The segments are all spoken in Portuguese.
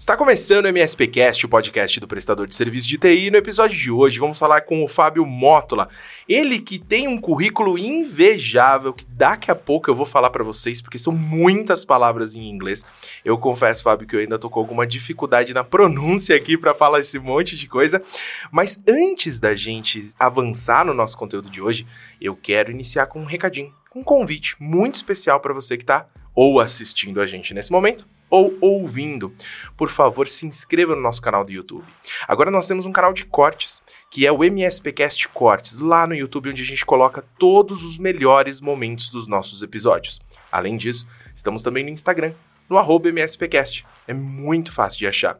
Está começando o MSPcast, o podcast do prestador de serviço de TI. No episódio de hoje, vamos falar com o Fábio Mótola. Ele que tem um currículo invejável, que daqui a pouco eu vou falar para vocês, porque são muitas palavras em inglês. Eu confesso, Fábio, que eu ainda tô com alguma dificuldade na pronúncia aqui para falar esse monte de coisa. Mas antes da gente avançar no nosso conteúdo de hoje, eu quero iniciar com um recadinho, um convite muito especial para você que está ou assistindo a gente nesse momento ou ouvindo, por favor, se inscreva no nosso canal do YouTube. Agora nós temos um canal de cortes, que é o MSPcast Cortes, lá no YouTube, onde a gente coloca todos os melhores momentos dos nossos episódios. Além disso, estamos também no Instagram, no MSPcast. É muito fácil de achar.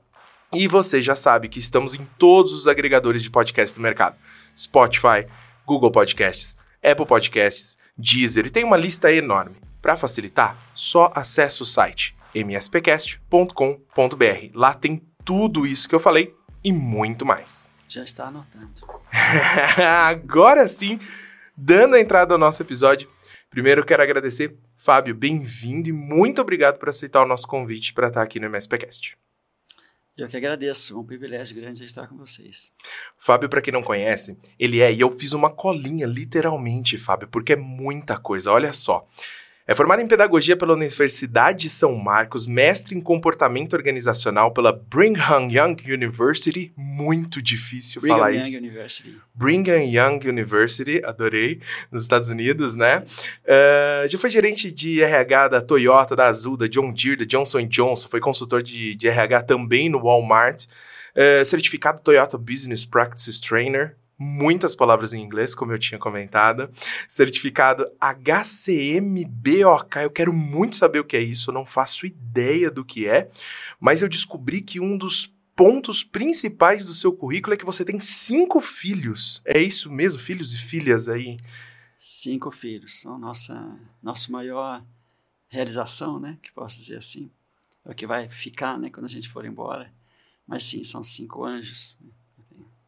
E você já sabe que estamos em todos os agregadores de podcast do mercado: Spotify, Google Podcasts, Apple Podcasts, Deezer, e tem uma lista enorme. Para facilitar, só acesse o site mspcast.com.br. Lá tem tudo isso que eu falei e muito mais. Já está anotando. Agora sim, dando a entrada ao nosso episódio, primeiro eu quero agradecer, Fábio, bem-vindo e muito obrigado por aceitar o nosso convite para estar aqui no MSPcast. Eu que agradeço, é um privilégio grande estar com vocês. Fábio, para quem não conhece, ele é, e eu fiz uma colinha, literalmente, Fábio, porque é muita coisa, olha só. É formado em pedagogia pela Universidade de São Marcos, mestre em comportamento organizacional pela Brigham Young University. Muito difícil Brigham falar Young isso. University. Brigham Young University, adorei, nos Estados Unidos, né? Uh, já foi gerente de RH da Toyota, da Azul, da John Deere, da Johnson Johnson, foi consultor de, de RH também no Walmart, uh, certificado Toyota Business Practices Trainer, muitas palavras em inglês, como eu tinha comentado. Certificado HCMBOK. Eu quero muito saber o que é isso, eu não faço ideia do que é, mas eu descobri que um dos pontos principais do seu currículo é que você tem cinco filhos. É isso mesmo? Filhos e filhas aí? Cinco filhos. São nossa nossa maior realização, né? Que posso dizer assim. É o que vai ficar, né? Quando a gente for embora. Mas sim, são cinco anjos. Né?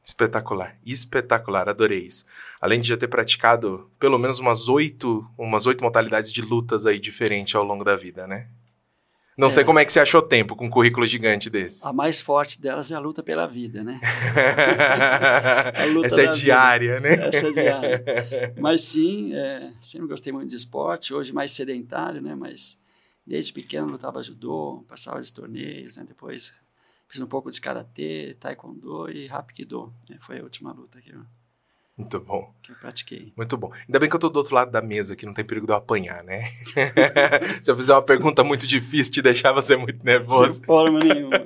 Espetacular, espetacular, adorei isso. Além de já ter praticado pelo menos umas oito, umas oito modalidades de lutas aí diferentes ao longo da vida, né? Não é. sei como é que você achou tempo com um currículo gigante desse. A mais forte delas é a luta pela vida, né? Essa é diária, vida. né? Essa é diária. Mas sim, é, sempre gostei muito de esporte, hoje mais sedentário, né? Mas desde pequeno lutava judô, passava de torneios, né? Depois Fiz um pouco de karatê, taekwondo e hapkido. Né? Foi a última luta que eu, Muito bom. que eu pratiquei. Muito bom. Ainda bem que eu tô do outro lado da mesa, que não tem perigo de eu apanhar, né? Se eu fizer uma pergunta muito difícil, te deixar você muito nervoso. De forma nenhuma.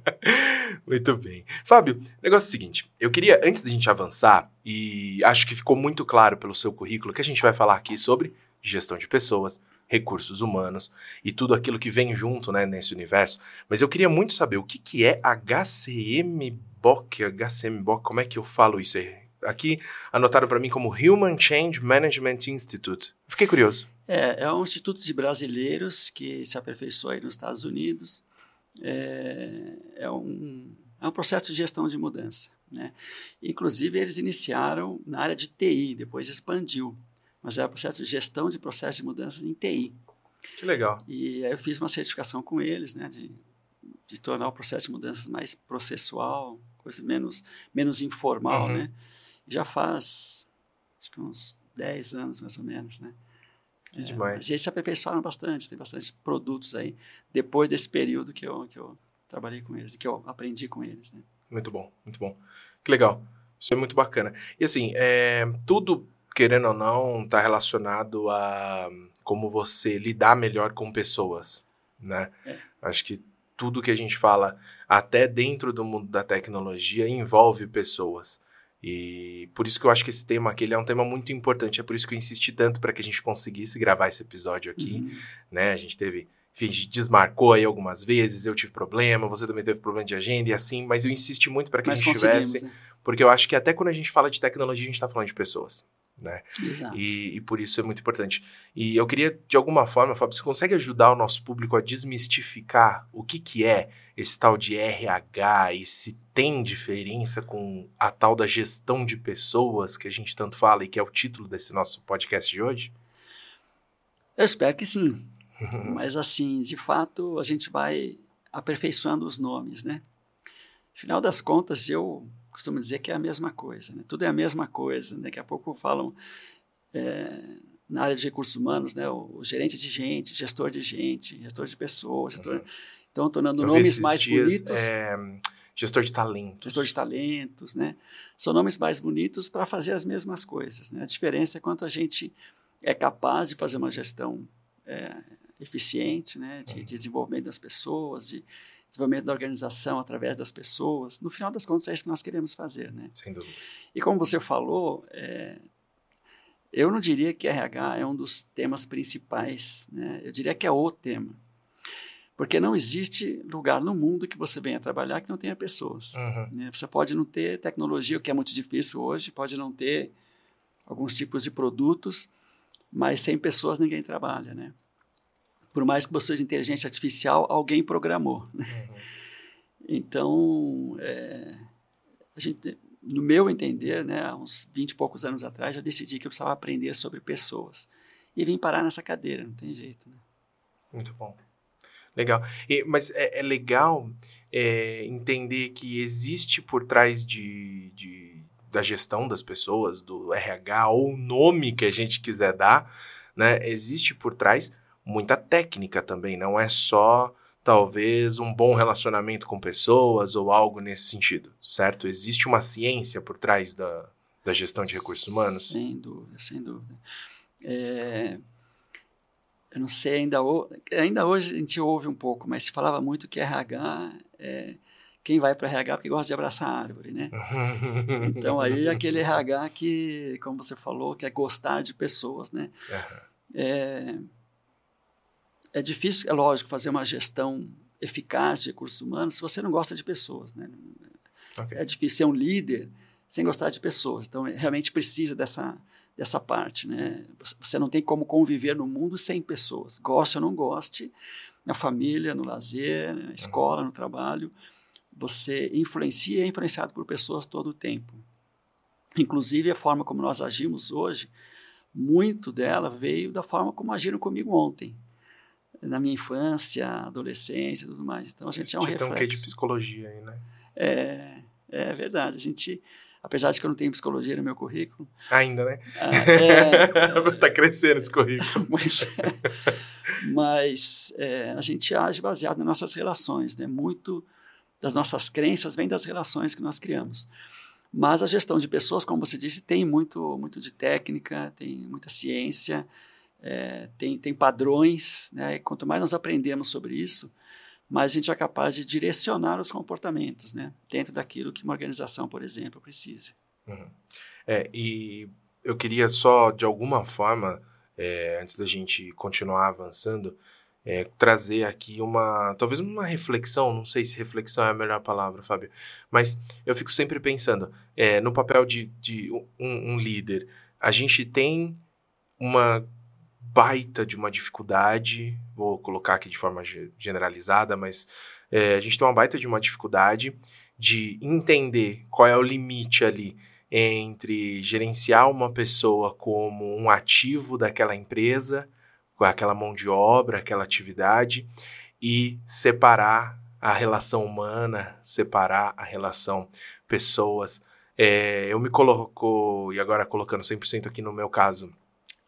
muito bem. Fábio, negócio é o seguinte. Eu queria, antes da gente avançar, e acho que ficou muito claro pelo seu currículo, que a gente vai falar aqui sobre gestão de pessoas, recursos humanos e tudo aquilo que vem junto né, nesse universo. Mas eu queria muito saber o que, que é HCMBOK, HCMBOK, como é que eu falo isso aí? Aqui anotaram para mim como Human Change Management Institute. Fiquei curioso. É, é um instituto de brasileiros que se aperfeiçoou aí nos Estados Unidos. É, é, um, é um processo de gestão de mudança. Né? Inclusive, eles iniciaram na área de TI, depois expandiu mas era processo de gestão de processos de mudanças em TI. Que legal. E aí eu fiz uma certificação com eles, né, de, de tornar o processo de mudanças mais processual, coisa menos, menos informal, uhum. né? Já faz, acho que uns 10 anos mais ou menos, né? Que é, demais. E eles se aperfeiçoaram bastante, tem bastante produtos aí, depois desse período que eu, que eu trabalhei com eles, que eu aprendi com eles, né? Muito bom, muito bom. Que legal. Isso é muito bacana. E assim, é, tudo querendo ou não, está relacionado a como você lidar melhor com pessoas, né? É. Acho que tudo que a gente fala, até dentro do mundo da tecnologia, envolve pessoas. E por isso que eu acho que esse tema aqui é um tema muito importante. É por isso que eu insisti tanto para que a gente conseguisse gravar esse episódio aqui, uhum. né? A gente teve, desmarcou aí algumas vezes, eu tive problema, você também teve problema de agenda e assim, mas eu insisti muito para que mas a gente tivesse, né? porque eu acho que até quando a gente fala de tecnologia, a gente está falando de pessoas né? E, e, por isso é muito importante. E eu queria, de alguma forma, Fábio, você consegue ajudar o nosso público a desmistificar o que, que é esse tal de RH e se tem diferença com a tal da gestão de pessoas que a gente tanto fala e que é o título desse nosso podcast de hoje? Eu espero que sim. Mas assim, de fato, a gente vai aperfeiçoando os nomes, né? Afinal das contas, eu costumo dizer que é a mesma coisa, né? Tudo é a mesma coisa. Né? Daqui a pouco falam é, na área de recursos humanos, né? O, o, gerente de gente, gestor de gente, gestor de pessoas, gestor... Uhum. Então, tornando eu nomes mais dias, bonitos. É, gestor de talentos. Gestor de talentos, né? São nomes mais bonitos para fazer as mesmas coisas. Né? A diferença é quanto a gente é capaz de fazer uma gestão é, eficiente, né? De, uhum. de desenvolvimento das pessoas, de desenvolvimento da organização através das pessoas. No final das contas, é isso que nós queremos fazer, né? Sem dúvida. E como você falou, é, eu não diria que RH é um dos temas principais, né? Eu diria que é o tema. Porque não existe lugar no mundo que você venha trabalhar que não tenha pessoas. Uhum. Né? Você pode não ter tecnologia, o que é muito difícil hoje, pode não ter alguns tipos de produtos, mas sem pessoas ninguém trabalha, né? Por mais que você seja inteligência artificial, alguém programou. Né? Uhum. Então, é, a gente, no meu entender, né, há uns 20 e poucos anos atrás, eu decidi que eu precisava aprender sobre pessoas. E vim parar nessa cadeira, não tem jeito. Né? Muito bom. Legal. E, mas é, é legal é, entender que existe por trás de, de, da gestão das pessoas, do RH, ou o nome que a gente quiser dar, né, existe por trás muita técnica também, não é só talvez um bom relacionamento com pessoas ou algo nesse sentido, certo? Existe uma ciência por trás da, da gestão de recursos humanos? Sem dúvida, sem dúvida. É, eu não sei, ainda, ainda hoje a gente ouve um pouco, mas se falava muito que RH é quem vai para RH porque gosta de abraçar a árvore, né? então aí aquele RH que, como você falou, que é gostar de pessoas, né? Uhum. É, é difícil, é lógico, fazer uma gestão eficaz de recursos humanos se você não gosta de pessoas. Né? Okay. É difícil ser um líder sem gostar de pessoas. Então, realmente precisa dessa, dessa parte. Né? Você não tem como conviver no mundo sem pessoas. Goste ou não goste, na família, no lazer, na escola, uhum. no trabalho, você influencia e é influenciado por pessoas todo o tempo. Inclusive, a forma como nós agimos hoje, muito dela veio da forma como agiram comigo ontem na minha infância, adolescência e tudo mais. Então a gente é um reflexo. Tem um quê de psicologia aí, né? É, é verdade. A gente, apesar de que eu não tenho psicologia no meu currículo. Ainda, né? Ah, é, tá crescendo esse currículo. mas, mas é, a gente age baseado nas nossas relações, né? Muito das nossas crenças vem das relações que nós criamos. Mas a gestão de pessoas, como você disse, tem muito, muito de técnica, tem muita ciência é, tem, tem padrões, né? E quanto mais nós aprendemos sobre isso, mais a gente é capaz de direcionar os comportamentos, né? Dentro daquilo que uma organização, por exemplo, precisa. Uhum. É, e eu queria só, de alguma forma, é, antes da gente continuar avançando, é, trazer aqui uma, talvez uma reflexão, não sei se reflexão é a melhor palavra, Fábio, mas eu fico sempre pensando é, no papel de, de um, um líder. A gente tem uma baita de uma dificuldade, vou colocar aqui de forma generalizada, mas é, a gente tem uma baita de uma dificuldade de entender qual é o limite ali entre gerenciar uma pessoa como um ativo daquela empresa, com aquela mão de obra, aquela atividade, e separar a relação humana, separar a relação pessoas. É, eu me coloco, e agora colocando 100% aqui no meu caso,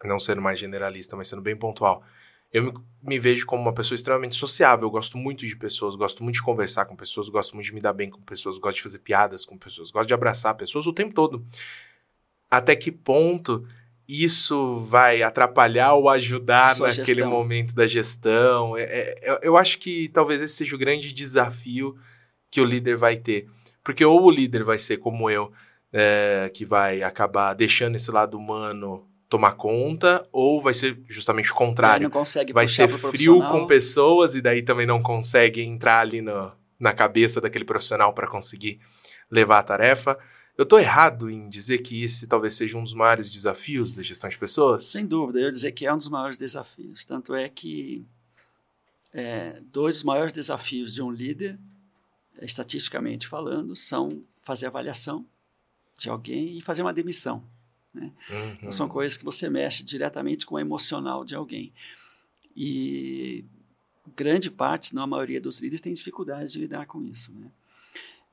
não sendo mais generalista, mas sendo bem pontual, eu me, me, vejo como uma pessoa extremamente sociável. Eu gosto muito de pessoas, gosto muito de conversar com pessoas, gosto muito de me dar bem com pessoas, gosto de fazer piadas com pessoas, gosto de abraçar pessoas o tempo todo. Até que ponto isso vai atrapalhar ou ajudar Sua naquele gestão. momento da gestão? É, é, eu acho que talvez esse seja o grande desafio que o líder vai ter. Porque ou o líder vai ser como eu, é, que vai acabar deixando esse lado humano tomar conta, ou vai ser justamente o contrário. Não consegue vai ser frio com pessoas e daí também não consegue entrar ali no, na cabeça daquele profissional para conseguir levar a tarefa. Eu estou errado em dizer que esse talvez seja um dos maiores desafios da gestão de pessoas? Sem dúvida, eu ia dizer que é um dos maiores desafios. Tanto é que é, dois dos maiores desafios de um líder, estatisticamente falando, são fazer avaliação de alguém e fazer uma demissão. Né? Uhum. Então, são coisas que você mexe diretamente com o emocional de alguém. E grande parte, se não a maioria dos líderes, tem dificuldade de lidar com isso. Né?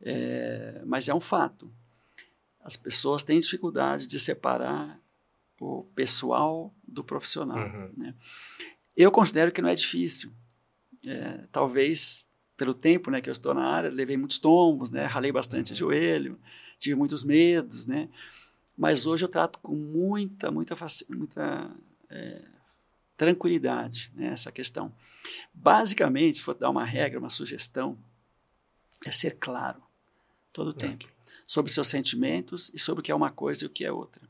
É, mas é um fato. As pessoas têm dificuldade de separar o pessoal do profissional. Uhum. Né? Eu considero que não é difícil. É, talvez pelo tempo né, que eu estou na área, levei muitos tombos, né, ralei bastante uhum. joelho, tive muitos medos, né, mas hoje eu trato com muita, muita, muita é, tranquilidade né, essa questão. Basicamente, se for dar uma regra, uma sugestão, é ser claro todo o tempo sobre seus sentimentos e sobre o que é uma coisa e o que é outra.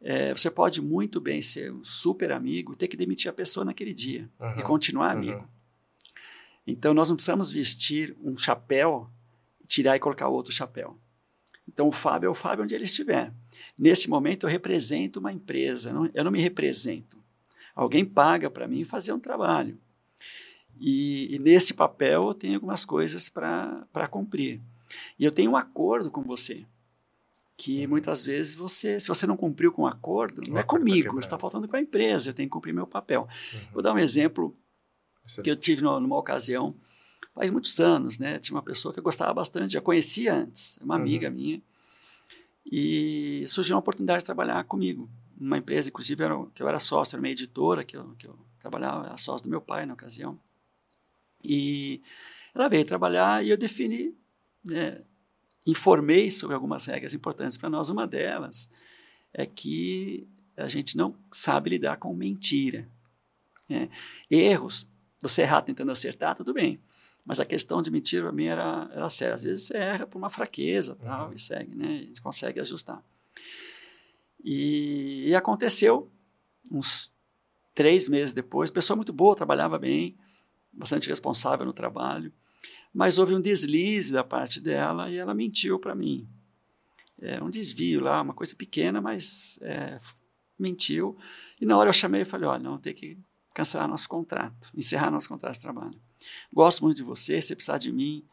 É, você pode muito bem ser um super amigo e ter que demitir a pessoa naquele dia uhum. e continuar amigo. Uhum. Então, nós não precisamos vestir um chapéu, tirar e colocar outro chapéu. Então, o Fábio é o Fábio onde ele estiver. Nesse momento, eu represento uma empresa, não, eu não me represento. Alguém paga para mim fazer um trabalho. E, e, nesse papel, eu tenho algumas coisas para cumprir. E eu tenho um acordo com você que uhum. muitas vezes você, se você não cumpriu com o acordo, não é comigo, está faltando com a empresa, eu tenho que cumprir meu papel. Uhum. Vou dar um exemplo que eu tive numa ocasião, faz muitos anos, né? Tinha uma pessoa que eu gostava bastante, já conhecia antes, uma uhum. amiga minha, e surgiu uma oportunidade de trabalhar comigo, numa empresa, inclusive, era, que eu era sócio, era uma editora que eu, que eu trabalhava, era sócio do meu pai na ocasião. E ela veio trabalhar e eu defini, né, informei sobre algumas regras importantes para nós. Uma delas é que a gente não sabe lidar com mentira. Né? Erros você errar tentando acertar, tudo bem. Mas a questão de mentira para mim era, era séria. Às vezes você erra por uma fraqueza tal, uhum. e segue, né? A gente consegue ajustar. E, e, aconteceu uns três meses depois. Pessoa muito boa, trabalhava bem, bastante responsável no trabalho. Mas houve um deslize da parte dela e ela mentiu para mim. É um desvio lá, uma coisa pequena, mas é, mentiu. E na hora eu chamei e falei: olha, não, tem que cancelar nosso contrato, encerrar nosso contrato de trabalho. Gosto muito de você, se precisar de mim,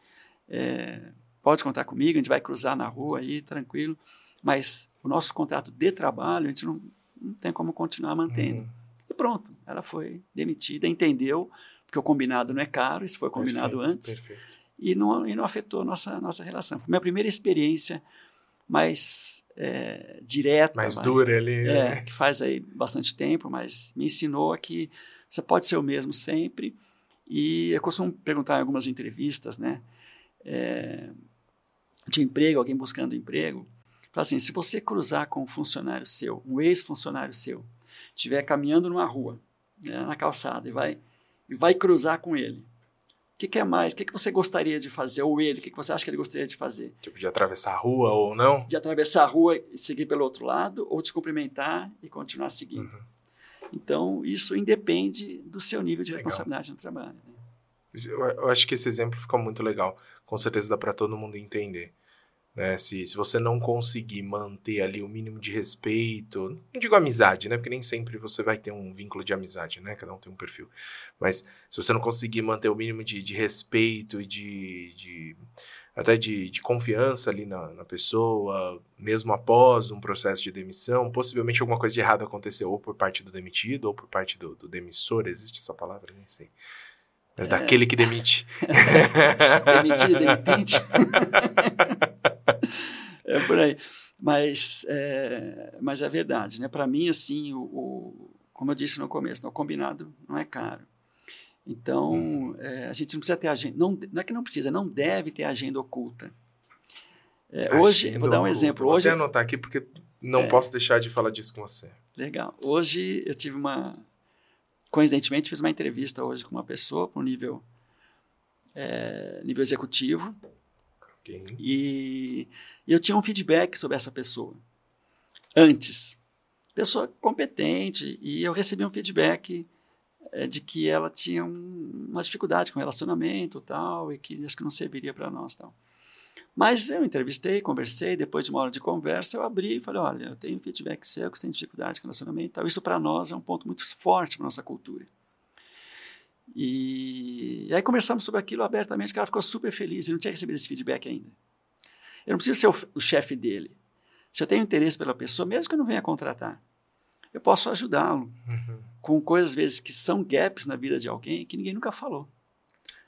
é, pode contar comigo, a gente vai cruzar na rua aí, tranquilo, mas o nosso contrato de trabalho, a gente não, não tem como continuar mantendo. Uhum. E pronto, ela foi demitida, entendeu, porque o combinado não é caro, isso foi combinado perfeito, antes, perfeito. E, não, e não afetou a nossa, nossa relação. Foi minha primeira experiência mais é, direta. Mais vai, dura ali. É, que faz aí bastante tempo, mas me ensinou que você pode ser o mesmo sempre. E eu costumo perguntar em algumas entrevistas, né? É, de emprego, alguém buscando emprego. Fala assim, se você cruzar com um funcionário seu, um ex-funcionário seu, estiver caminhando numa rua, né, na calçada, e vai, e vai cruzar com ele, que, que é mais? O que, que você gostaria de fazer? Ou ele, o que, que você acha que ele gostaria de fazer? Tipo, de atravessar a rua ou não? De atravessar a rua e seguir pelo outro lado, ou te cumprimentar e continuar seguindo. Uhum. Então, isso independe do seu nível de legal. responsabilidade no trabalho. Né? Eu acho que esse exemplo ficou muito legal. Com certeza dá para todo mundo entender. Né? Se, se você não conseguir manter ali o mínimo de respeito, não digo amizade, né? Porque nem sempre você vai ter um vínculo de amizade, né? Cada um tem um perfil. Mas se você não conseguir manter o mínimo de, de respeito e de, de até de, de, confiança ali na, na, pessoa, mesmo após um processo de demissão, possivelmente alguma coisa de errado aconteceu, ou por parte do demitido, ou por parte do, do demissor, existe essa palavra? Nem sei. Mas é. daquele que demite. Demitido, demitente. é por aí. Mas é, mas é verdade, né? Para mim, assim, o, o, como eu disse no começo, o combinado não é caro. Então, hum. é, a gente não precisa ter agenda. Não, não é que não precisa, não deve ter agenda oculta. É, hoje, vou dar um oculta. exemplo. Vou hoje, até anotar aqui, porque não é, posso deixar de falar disso com você. Legal. Hoje eu tive uma. Coincidentemente, fiz uma entrevista hoje com uma pessoa para um nível, é, nível executivo. Okay. E, e eu tinha um feedback sobre essa pessoa antes. Pessoa competente, e eu recebi um feedback é, de que ela tinha um, uma dificuldade com relacionamento tal, e que acho que não serviria para nós tal. Mas eu entrevistei, conversei, depois de uma hora de conversa, eu abri e falei, olha, eu tenho feedback seu que você tem dificuldade com relacionamento tal. Isso para nós é um ponto muito forte para nossa cultura. E, e aí conversamos sobre aquilo abertamente, o cara ficou super feliz, ele não tinha recebido esse feedback ainda. Eu não preciso ser o, o chefe dele. Se eu tenho interesse pela pessoa, mesmo que eu não venha contratar, eu posso ajudá-lo. Uhum. Com coisas, às vezes, que são gaps na vida de alguém que ninguém nunca falou.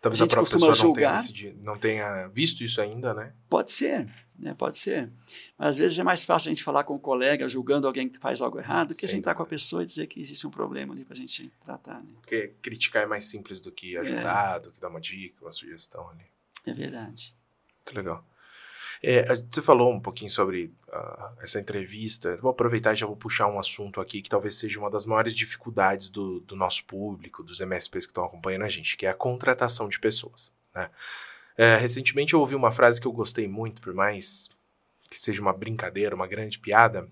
Talvez a, a própria pessoa não tenha, decidido, não tenha, visto isso ainda, né? Pode ser, né? Pode ser. Mas às vezes é mais fácil a gente falar com um colega julgando alguém que faz algo errado do que Sem sentar dúvida. com a pessoa e dizer que existe um problema ali para a gente tratar. Né? Porque criticar é mais simples do que ajudar, é. do que dar uma dica, uma sugestão ali. É verdade. Muito legal. É, você falou um pouquinho sobre uh, essa entrevista. Vou aproveitar e já vou puxar um assunto aqui que talvez seja uma das maiores dificuldades do, do nosso público, dos MSPs que estão acompanhando a gente, que é a contratação de pessoas. Né? É, recentemente eu ouvi uma frase que eu gostei muito, por mais que seja uma brincadeira, uma grande piada,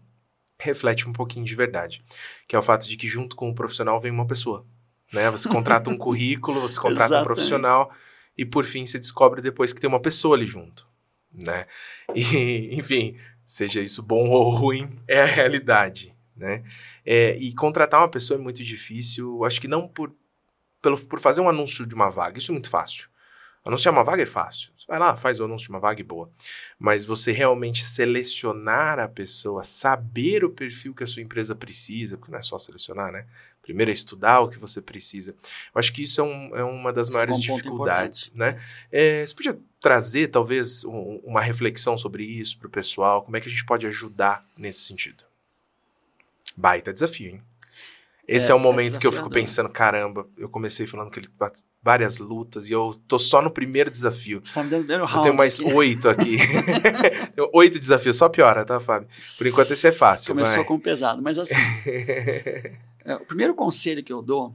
reflete um pouquinho de verdade, que é o fato de que junto com o profissional vem uma pessoa. Né? Você contrata um currículo, você contrata um profissional e por fim você descobre depois que tem uma pessoa ali junto né? E, enfim, seja isso bom ou ruim, é a realidade, né? É, e contratar uma pessoa é muito difícil, acho que não por, pelo, por fazer um anúncio de uma vaga, isso é muito fácil. Anunciar uma vaga é fácil. Você vai lá, faz o anúncio de uma vaga e boa. Mas você realmente selecionar a pessoa, saber o perfil que a sua empresa precisa, porque não é só selecionar, né? Primeiro é estudar o que você precisa. Eu acho que isso é, um, é uma das isso maiores é um dificuldades, né? É, você podia trazer, talvez, um, uma reflexão sobre isso para o pessoal? Como é que a gente pode ajudar nesse sentido? Baita desafio, hein? Esse é, é o é momento é que eu fico pensando, caramba, eu comecei falando que ele várias lutas e eu tô só no primeiro desafio. Você tá me dando round Eu tenho mais aqui. oito aqui. oito desafios, só piora, tá, Fábio? Por enquanto esse é fácil. Começou vai. com pesado, mas assim. é, o primeiro conselho que eu dou,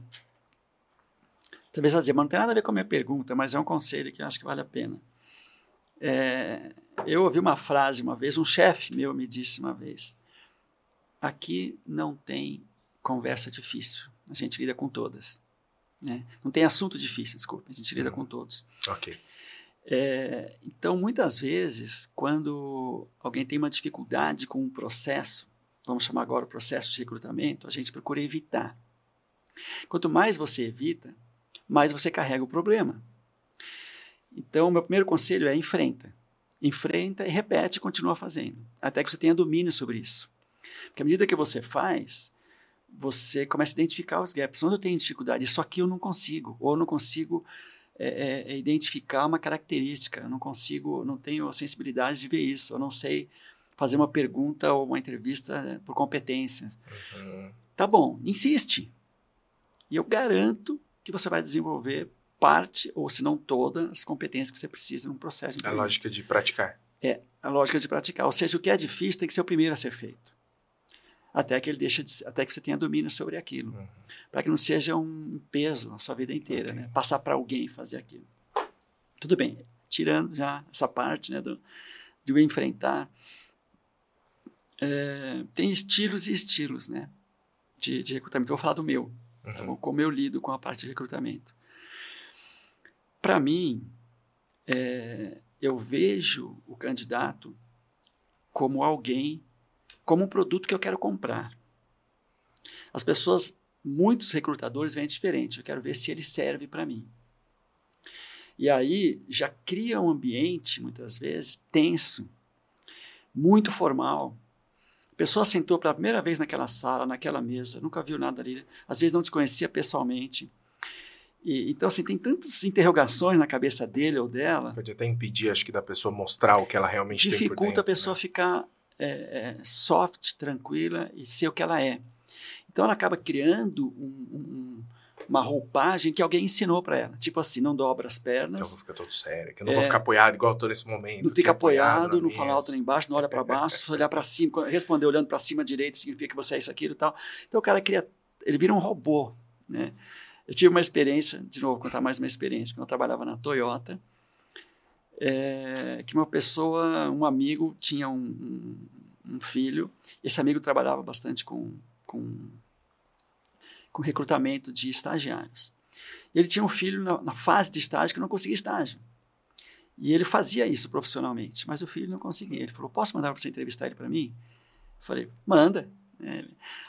talvez você dizer, mas não tem nada a ver com a minha pergunta, mas é um conselho que eu acho que vale a pena. É, eu ouvi uma frase uma vez, um chefe meu me disse uma vez: aqui não tem conversa difícil. A gente lida com todas. Né? Não tem assunto difícil, desculpa. A gente lida hum. com todos. Ok. É, então, muitas vezes, quando alguém tem uma dificuldade com um processo, vamos chamar agora o processo de recrutamento, a gente procura evitar. Quanto mais você evita, mais você carrega o problema. Então, meu primeiro conselho é enfrenta. Enfrenta e repete e continua fazendo, até que você tenha domínio sobre isso. Porque à medida que você faz, você começa a identificar os gaps. Onde eu tenho dificuldade? Isso aqui eu não consigo. Ou eu não consigo é, é, é, identificar uma característica. Eu não consigo, não tenho a sensibilidade de ver isso. Eu não sei fazer uma pergunta ou uma entrevista por competência. Uhum. Tá bom, insiste. E eu garanto que você vai desenvolver parte, ou se não todas, as competências que você precisa num processo de A lógica de praticar. É, a lógica de praticar. Ou seja, o que é difícil tem que ser o primeiro a ser feito até que ele deixa de, até que você tenha domínio sobre aquilo, uhum. para que não seja um peso a sua vida inteira, okay. né? Passar para alguém fazer aquilo. Tudo bem, tirando já essa parte, né, do, enfrentar. É, tem estilos e estilos, né, de, de recrutamento. Eu vou falar do meu, tá uhum. tá bom? Como eu lido com a parte de recrutamento. Para mim, é, eu vejo o candidato como alguém como um produto que eu quero comprar. As pessoas, muitos recrutadores vêm diferente. Eu quero ver se ele serve para mim. E aí já cria um ambiente, muitas vezes, tenso, muito formal. A pessoa sentou pela primeira vez naquela sala, naquela mesa, nunca viu nada ali, às vezes não te conhecia pessoalmente. E, então, assim, tem tantas interrogações na cabeça dele ou dela. Pode até impedir, acho que, da pessoa mostrar o que ela realmente tem por dentro, a pessoa né? ficar é, é, soft, tranquila e ser o que ela é. Então ela acaba criando um, um, uma roupagem que alguém ensinou para ela. Tipo assim, não dobra as pernas. Então eu vou ficar todo sério, que eu não é, vou ficar apoiado igual eu tô nesse momento. Não fica apoiado, não fala alto nem embaixo, não olha para baixo, se olhar para cima, responder olhando para cima direito significa que você é isso, aquilo e tal. Então o cara cria, ele vira um robô, né? Eu tive uma experiência, de novo, contar mais uma experiência, quando eu trabalhava na Toyota, é, que uma pessoa, um amigo, tinha um, um, um, filho. Esse amigo trabalhava bastante com, com, com recrutamento de estagiários. Ele tinha um filho na, na, fase de estágio que não conseguia estágio. E ele fazia isso profissionalmente, mas o filho não conseguia. Ele falou: Posso mandar você entrevistar ele para mim? Eu falei: Manda. É.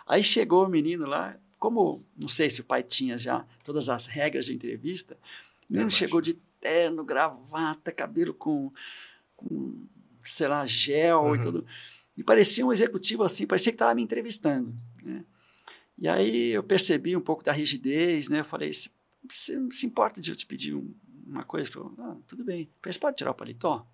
Aí chegou o menino lá, como não sei se o pai tinha já todas as regras de entrevista, o menino chegou de terno, gravata, cabelo com, com sei lá, gel uhum. e tudo. E parecia um executivo assim, parecia que estava me entrevistando. Né? E aí eu percebi um pouco da rigidez, né? Eu falei, se, se, se importa de eu te pedir um, uma coisa? Ele falou, ah, tudo bem. falei, você pode tirar o paletó?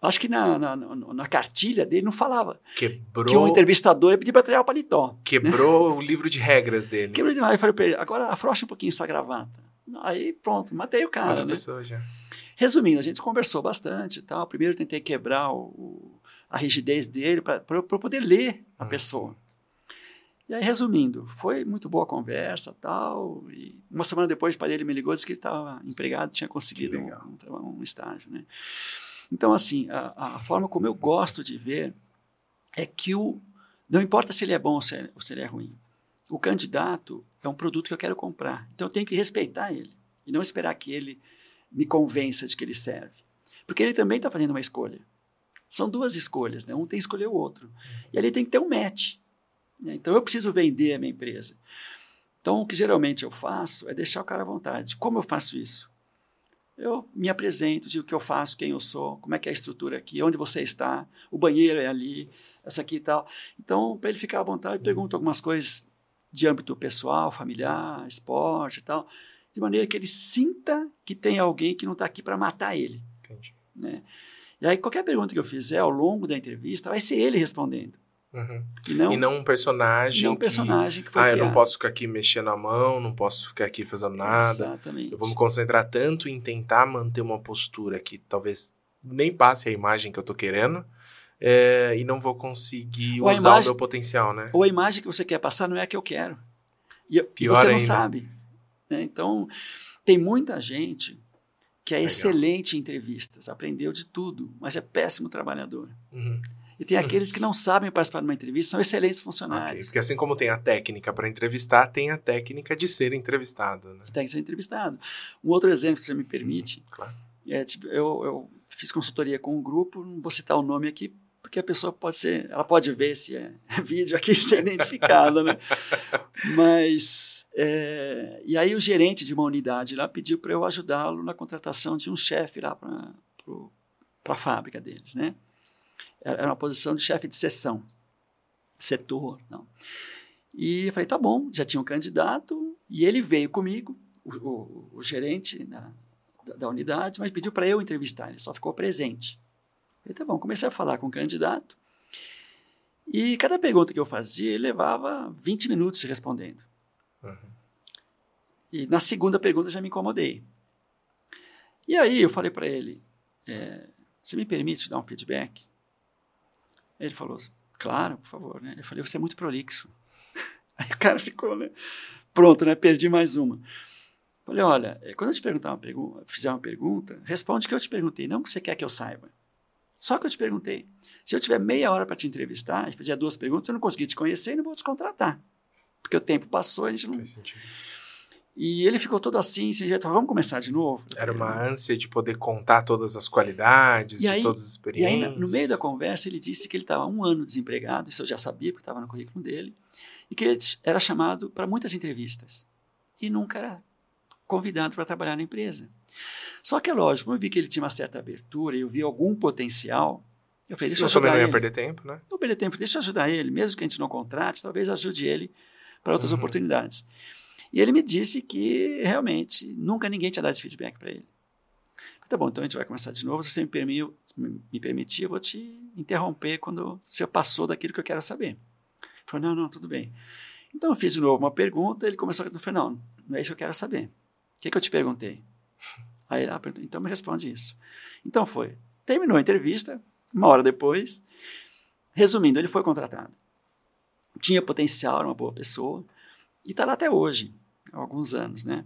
Acho que na, na, na, cartilha dele não falava Quebrou, que o entrevistador ia pedir para tirar o paletó. Quebrou né? o livro de regras dele. Quebrou demais. Eu falei para ele, agora afrouxa um pouquinho essa gravata. Aí pronto, matei o cara. Outra né? pessoa já. Resumindo, a gente conversou bastante tal. Primeiro eu tentei quebrar o, a rigidez dele para eu poder ler a hum. pessoa. E aí, resumindo, foi muito boa a conversa tal. E uma semana depois, o pai dele me ligou e disse que ele estava empregado, tinha conseguido um, um, um, estágio. Né? Então, assim, a, a, forma como eu gosto de ver é que o, não importa se ele é bom ou se, é, ou se ele é ruim, o candidato é um produto que eu quero comprar. Então, eu tenho que respeitar ele e não esperar que ele me convença de que ele serve. Porque ele também está fazendo uma escolha. São duas escolhas, né? um tem que escolher o outro. E ali tem que ter um match. Né? Então eu preciso vender a minha empresa. Então o que geralmente eu faço é deixar o cara à vontade. Como eu faço isso? Eu me apresento, digo o que eu faço, quem eu sou, como é que é a estrutura aqui, onde você está, o banheiro é ali, essa aqui e tal. Então, para ele ficar à vontade, eu pergunto algumas coisas de âmbito pessoal, familiar, esporte e tal, de maneira que ele sinta que tem alguém que não está aqui para matar ele. Entendi. Né? E aí, qualquer pergunta que eu fizer ao longo da entrevista, vai ser ele respondendo. Uhum. E, não, e, não, um personagem. Não um personagem que, que foi Ah, criado. eu não posso ficar aqui mexendo a mão, não posso ficar aqui fazendo nada. Exatamente. Eu vou me concentrar tanto em tentar manter uma postura que talvez nem passe a imagem que eu tô querendo. É, e não vou conseguir ou usar imagem, o meu potencial, né? Ou a imagem que você quer passar não é a que eu quero. E, e você não ainda. sabe. Né? Então, tem muita gente que é Legal. excelente em entrevistas, aprendeu de tudo, mas é péssimo trabalhador. Uhum. E tem uhum. aqueles que não sabem participar de uma entrevista, são excelentes funcionários. Okay. Porque assim como tem a técnica para entrevistar, tem a técnica de ser entrevistado. Né? Tem que ser entrevistado. Um outro exemplo, se você me permite, uhum, claro. é, tipo, eu, eu, fiz consultoria com um grupo, não vou citar o nome aqui, porque a pessoa pode ser, ela pode ver se é vídeo aqui, ser identificada, né? Mas, é, e aí o gerente de uma unidade lá pediu para eu ajudá-lo na contratação de um chefe lá para a fábrica deles, né? Era uma posição de chefe de seção, setor, não. E eu falei, tá bom, já tinha um candidato, e ele veio comigo, o, o, o gerente da, da unidade, mas pediu para eu entrevistar, ele só ficou presente. Falei, tá bom, comecei a falar com o candidato. E cada pergunta que eu fazia, ele levava 20 minutos respondendo. Uhum. E na segunda pergunta já me incomodei. E aí eu falei para ele: é, Você me permite dar um feedback? Ele falou: Claro, por favor. Né? Eu falei: Você é muito prolixo. Aí o cara ficou, né? Pronto, né? Perdi mais uma. Falei: Olha, é, quando eu te perguntar uma pergunta, fizer uma pergunta, responde o que eu te perguntei, não o que você quer que eu saiba. Só que eu te perguntei. Se eu tiver meia hora para te entrevistar e fizer duas perguntas, eu não consegui te conhecer e não vou te contratar. Porque o tempo passou, a gente não. Faz sentido. E ele ficou todo assim, sem jeito, vamos começar de novo? Era uma ânsia de poder contar todas as qualidades, e de aí, todas as experiências. E aí, no meio da conversa, ele disse que ele estava um ano desempregado, isso eu já sabia, porque estava no currículo dele, e que ele era chamado para muitas entrevistas. E nunca era convidado para trabalhar na empresa. Só que é lógico, eu vi que ele tinha uma certa abertura e eu vi algum potencial, eu falei, deixa eu ajudar não ia perder tempo, né? Não perder tempo, deixa eu ajudar ele, mesmo que a gente não contrate, talvez ajude ele para outras uhum. oportunidades. E ele me disse que realmente nunca ninguém tinha dado feedback para ele. Tá bom, então a gente vai começar de novo. Se você me, permitir, me permitir, eu vou te interromper quando você passou daquilo que eu quero saber. Ele falou, não, não, tudo bem. Então eu fiz de novo uma pergunta, ele começou a falar, não, não é isso que eu quero saber. O que, que eu te perguntei? Aí ele, ah, então me responde isso. Então foi. Terminou a entrevista, uma hora depois. Resumindo, ele foi contratado. Tinha potencial, era uma boa pessoa. E está lá até hoje, há alguns anos, né?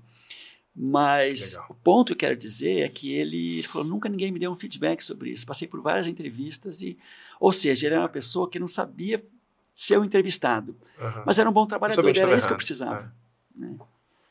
Mas Legal. o ponto que eu quero dizer é que ele, ele, falou: nunca ninguém me deu um feedback sobre isso. Passei por várias entrevistas e, ou seja, ele era uma pessoa que não sabia ser o entrevistado, uhum. mas era um bom trabalhador. Era isso que eu precisava. É. Né?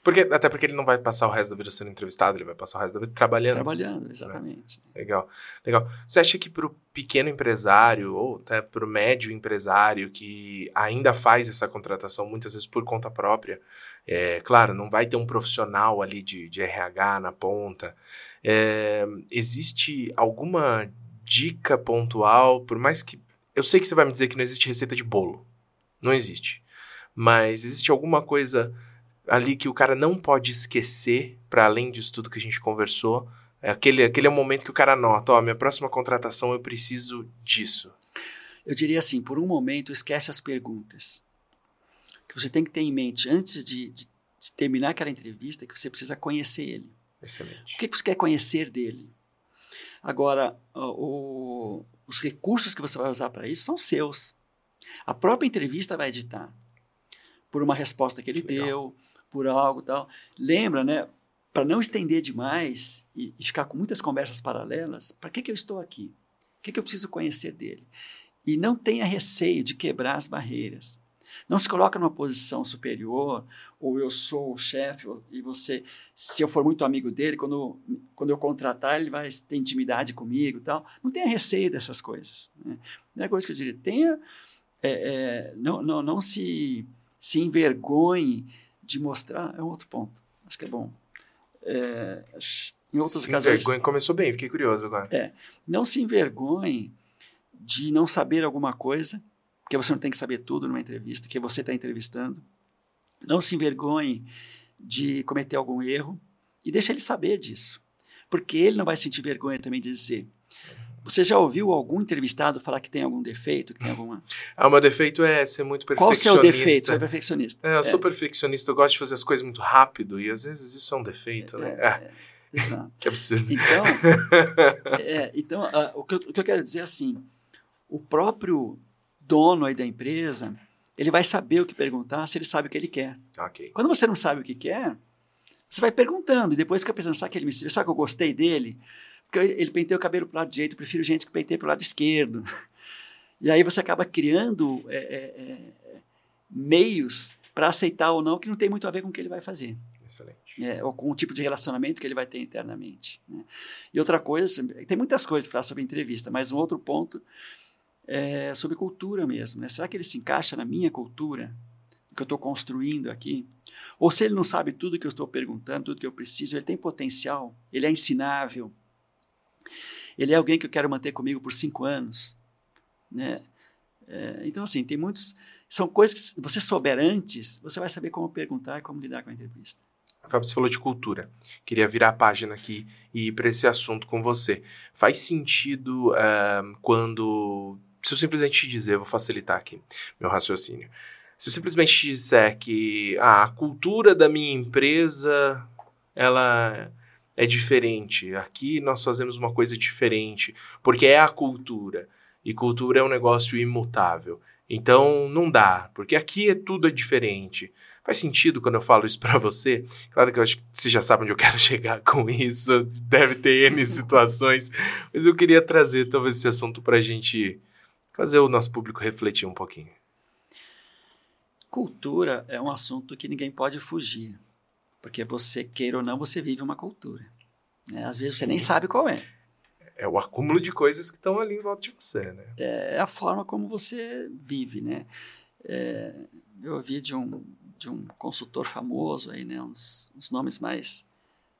Porque, até porque ele não vai passar o resto da vida sendo entrevistado, ele vai passar o resto da vida trabalhando. Trabalhando, né? exatamente. Né? Legal, legal. Você acha que para o pequeno empresário, ou até para o médio empresário, que ainda faz essa contratação muitas vezes por conta própria, é, claro, não vai ter um profissional ali de, de RH na ponta, é, existe alguma dica pontual, por mais que... Eu sei que você vai me dizer que não existe receita de bolo. Não existe. mas existe alguma coisa ali que o cara não pode esquecer, para além disso tudo que a gente conversou? É aquele, aquele é o momento que o cara nota, ó, minha próxima contratação eu preciso disso. Eu diria assim, por um momento, esquece as perguntas. Que você tem que ter em mente antes de, de, de terminar aquela entrevista, que você precisa conhecer ele. Excelente. O que você quer conhecer dele? Agora, o, os recursos que você vai usar para isso são seus. A própria entrevista vai editar por uma resposta que ele Legal. deu, por algo tal. Lembra, né? Para não estender demais e, e, ficar com muitas conversas paralelas, para que, que eu estou aqui? O que, que eu preciso conhecer dele? E não tenha receio de quebrar as barreiras. Não se coloca numa posição superior, ou eu sou o chefe, e você, se eu for muito amigo dele, quando, quando eu contratar, ele vai ter intimidade comigo tal. Não tenha receio dessas coisas. Né? A primeira coisa que eu diria, tenha, é, é, não, não, não se, se envergonhe de mostrar, é um outro ponto. Acho que é bom. É, em outros se casos. Envergonhe começou bem, fiquei curioso agora. É, não se envergonhe de não saber alguma coisa, porque você não tem que saber tudo numa entrevista, que você está entrevistando. Não se envergonhe de cometer algum erro e deixe ele saber disso, porque ele não vai sentir vergonha também de dizer. Você já ouviu algum entrevistado falar que tem algum defeito, que tem alguma? Ah, o meu defeito é ser muito perfeccionista. Qual o seu defeito? Você é perfeccionista. É, eu é. sou perfeccionista, eu gosto de fazer as coisas muito rápido e às vezes isso é um defeito, é, né? É, é. Exato. que absurdo. Então, é, então uh, o, que eu, o, que eu, quero dizer é assim, o próprio dono aí da empresa, ele vai saber o que perguntar se ele sabe o que ele quer. Okay. Quando você não sabe o que quer, você vai perguntando e depois fica pensando, sabe que ele me sabe que eu gostei dele? Porque ele penteia o cabelo para o lado direito, eu prefiro gente que penteia para o lado esquerdo. E aí você acaba criando é, é, é, meios para aceitar ou não que não tem muito a ver com o que ele vai fazer. Excelente. É, ou com o tipo de relacionamento que ele vai ter internamente. Né? E outra coisa, tem muitas coisas para falar sobre entrevista, mas um outro ponto é sobre cultura mesmo. Né? Será que ele se encaixa na minha cultura, que eu estou construindo aqui? Ou se ele não sabe tudo que eu estou perguntando, tudo que eu preciso, ele tem potencial, ele é ensinável, ele é alguém que eu quero manter comigo por cinco anos, né? É, então, assim, tem muitos... São coisas que, se você souber antes, você vai saber como perguntar e como lidar com a entrevista. Fábio, você falou de cultura. Queria virar a página aqui e ir para esse assunto com você. Faz sentido uh, quando... Se eu simplesmente te dizer, vou facilitar aqui meu raciocínio. Se eu simplesmente te disser que ah, a cultura da minha empresa, ela é diferente. Aqui nós fazemos uma coisa diferente, porque é a cultura. E cultura é um negócio imutável. Então não dá, porque aqui é tudo é diferente. Faz sentido quando eu falo isso para você? Claro que eu acho que você já sabe onde eu quero chegar com isso, deve ter N situações, mas eu queria trazer talvez esse assunto para a gente fazer o nosso público refletir um pouquinho. Cultura é um assunto que ninguém pode fugir. Porque você, queira ou não, você vive uma cultura. Né? Às vezes você nem sabe qual é. É o acúmulo de coisas que estão ali em volta de você, né? É a forma como você vive, né? É, eu ouvi de um, de um consultor famoso aí, né? Uns, uns nomes mais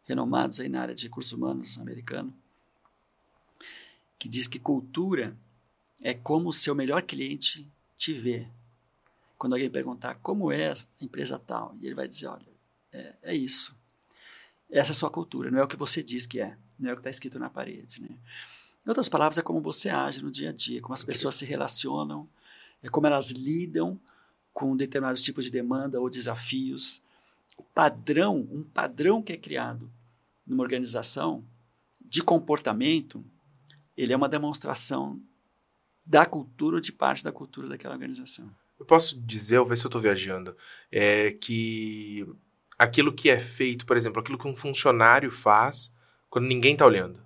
renomados aí na área de recursos humanos americano, que diz que cultura é como o seu melhor cliente te vê. Quando alguém perguntar como é a empresa tal, e ele vai dizer, olha, é, é isso. Essa é a sua cultura, não é o que você diz que é, não é o que está escrito na parede. Né? Em outras palavras, é como você age no dia a dia, como as pessoas se relacionam, é como elas lidam com determinados tipos de demanda ou desafios. O padrão, um padrão que é criado numa organização de comportamento, ele é uma demonstração da cultura ou de parte da cultura daquela organização. Eu posso dizer, ou ver se eu estou viajando, é que aquilo que é feito, por exemplo, aquilo que um funcionário faz quando ninguém está olhando.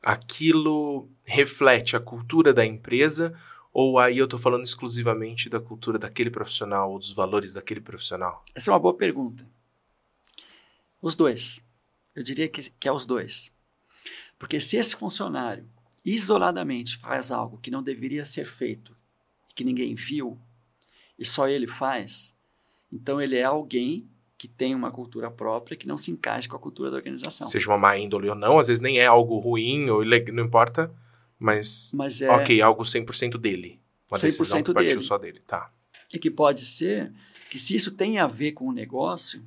Aquilo reflete a cultura da empresa ou aí eu estou falando exclusivamente da cultura daquele profissional ou dos valores daquele profissional? Essa é uma boa pergunta. Os dois. Eu diria que, que é os dois. Porque se esse funcionário isoladamente faz algo que não deveria ser feito, que ninguém viu, e só ele faz, então ele é alguém que tem uma cultura própria que não se encaixa com a cultura da organização. Seja uma má índole ou não, às vezes nem é algo ruim ou não importa, mas, mas é, ok, algo 100% dele. Uma 100% decisão que dele. só dele, tá. E que pode ser que se isso tem a ver com o negócio,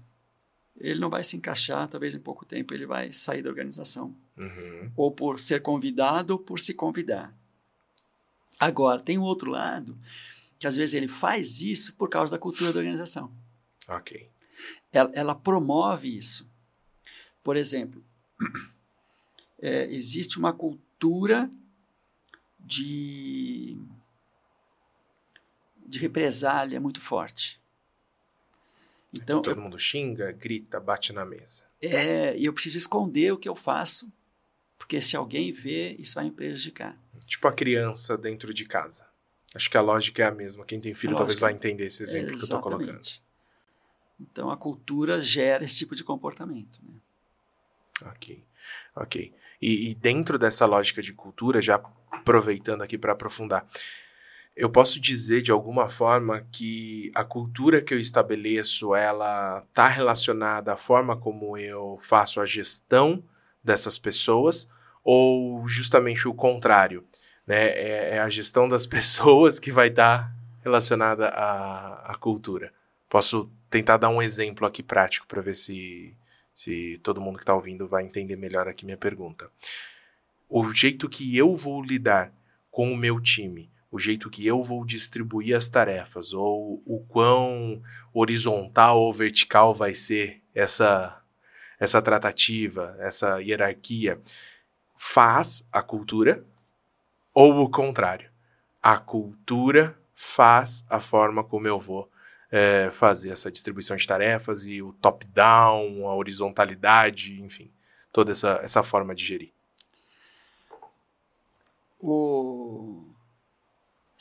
ele não vai se encaixar, talvez em pouco tempo ele vai sair da organização. Uhum. Ou por ser convidado ou por se convidar. Agora, tem um outro lado, que às vezes ele faz isso por causa da cultura da organização. Ok. Ela, ela promove isso. Por exemplo, é, existe uma cultura de, de represália muito forte. Então, todo eu, mundo xinga, grita, bate na mesa. É, e eu preciso esconder o que eu faço, porque se alguém vê, isso vai me prejudicar. Tipo a criança dentro de casa. Acho que a lógica é a mesma. Quem tem filho talvez vai entender esse exemplo é, que eu estou colocando. Então a cultura gera esse tipo de comportamento. Né? Ok, ok. E, e dentro dessa lógica de cultura, já aproveitando aqui para aprofundar, eu posso dizer de alguma forma que a cultura que eu estabeleço ela está relacionada à forma como eu faço a gestão dessas pessoas ou justamente o contrário, né? É, é a gestão das pessoas que vai estar tá relacionada à, à cultura. Posso tentar dar um exemplo aqui prático para ver se se todo mundo que está ouvindo vai entender melhor aqui minha pergunta. O jeito que eu vou lidar com o meu time o jeito que eu vou distribuir as tarefas, ou o quão horizontal ou vertical vai ser essa, essa tratativa, essa hierarquia, faz a cultura, ou o contrário. A cultura faz a forma como eu vou é, fazer essa distribuição de tarefas e o top-down, a horizontalidade, enfim, toda essa, essa forma de gerir. O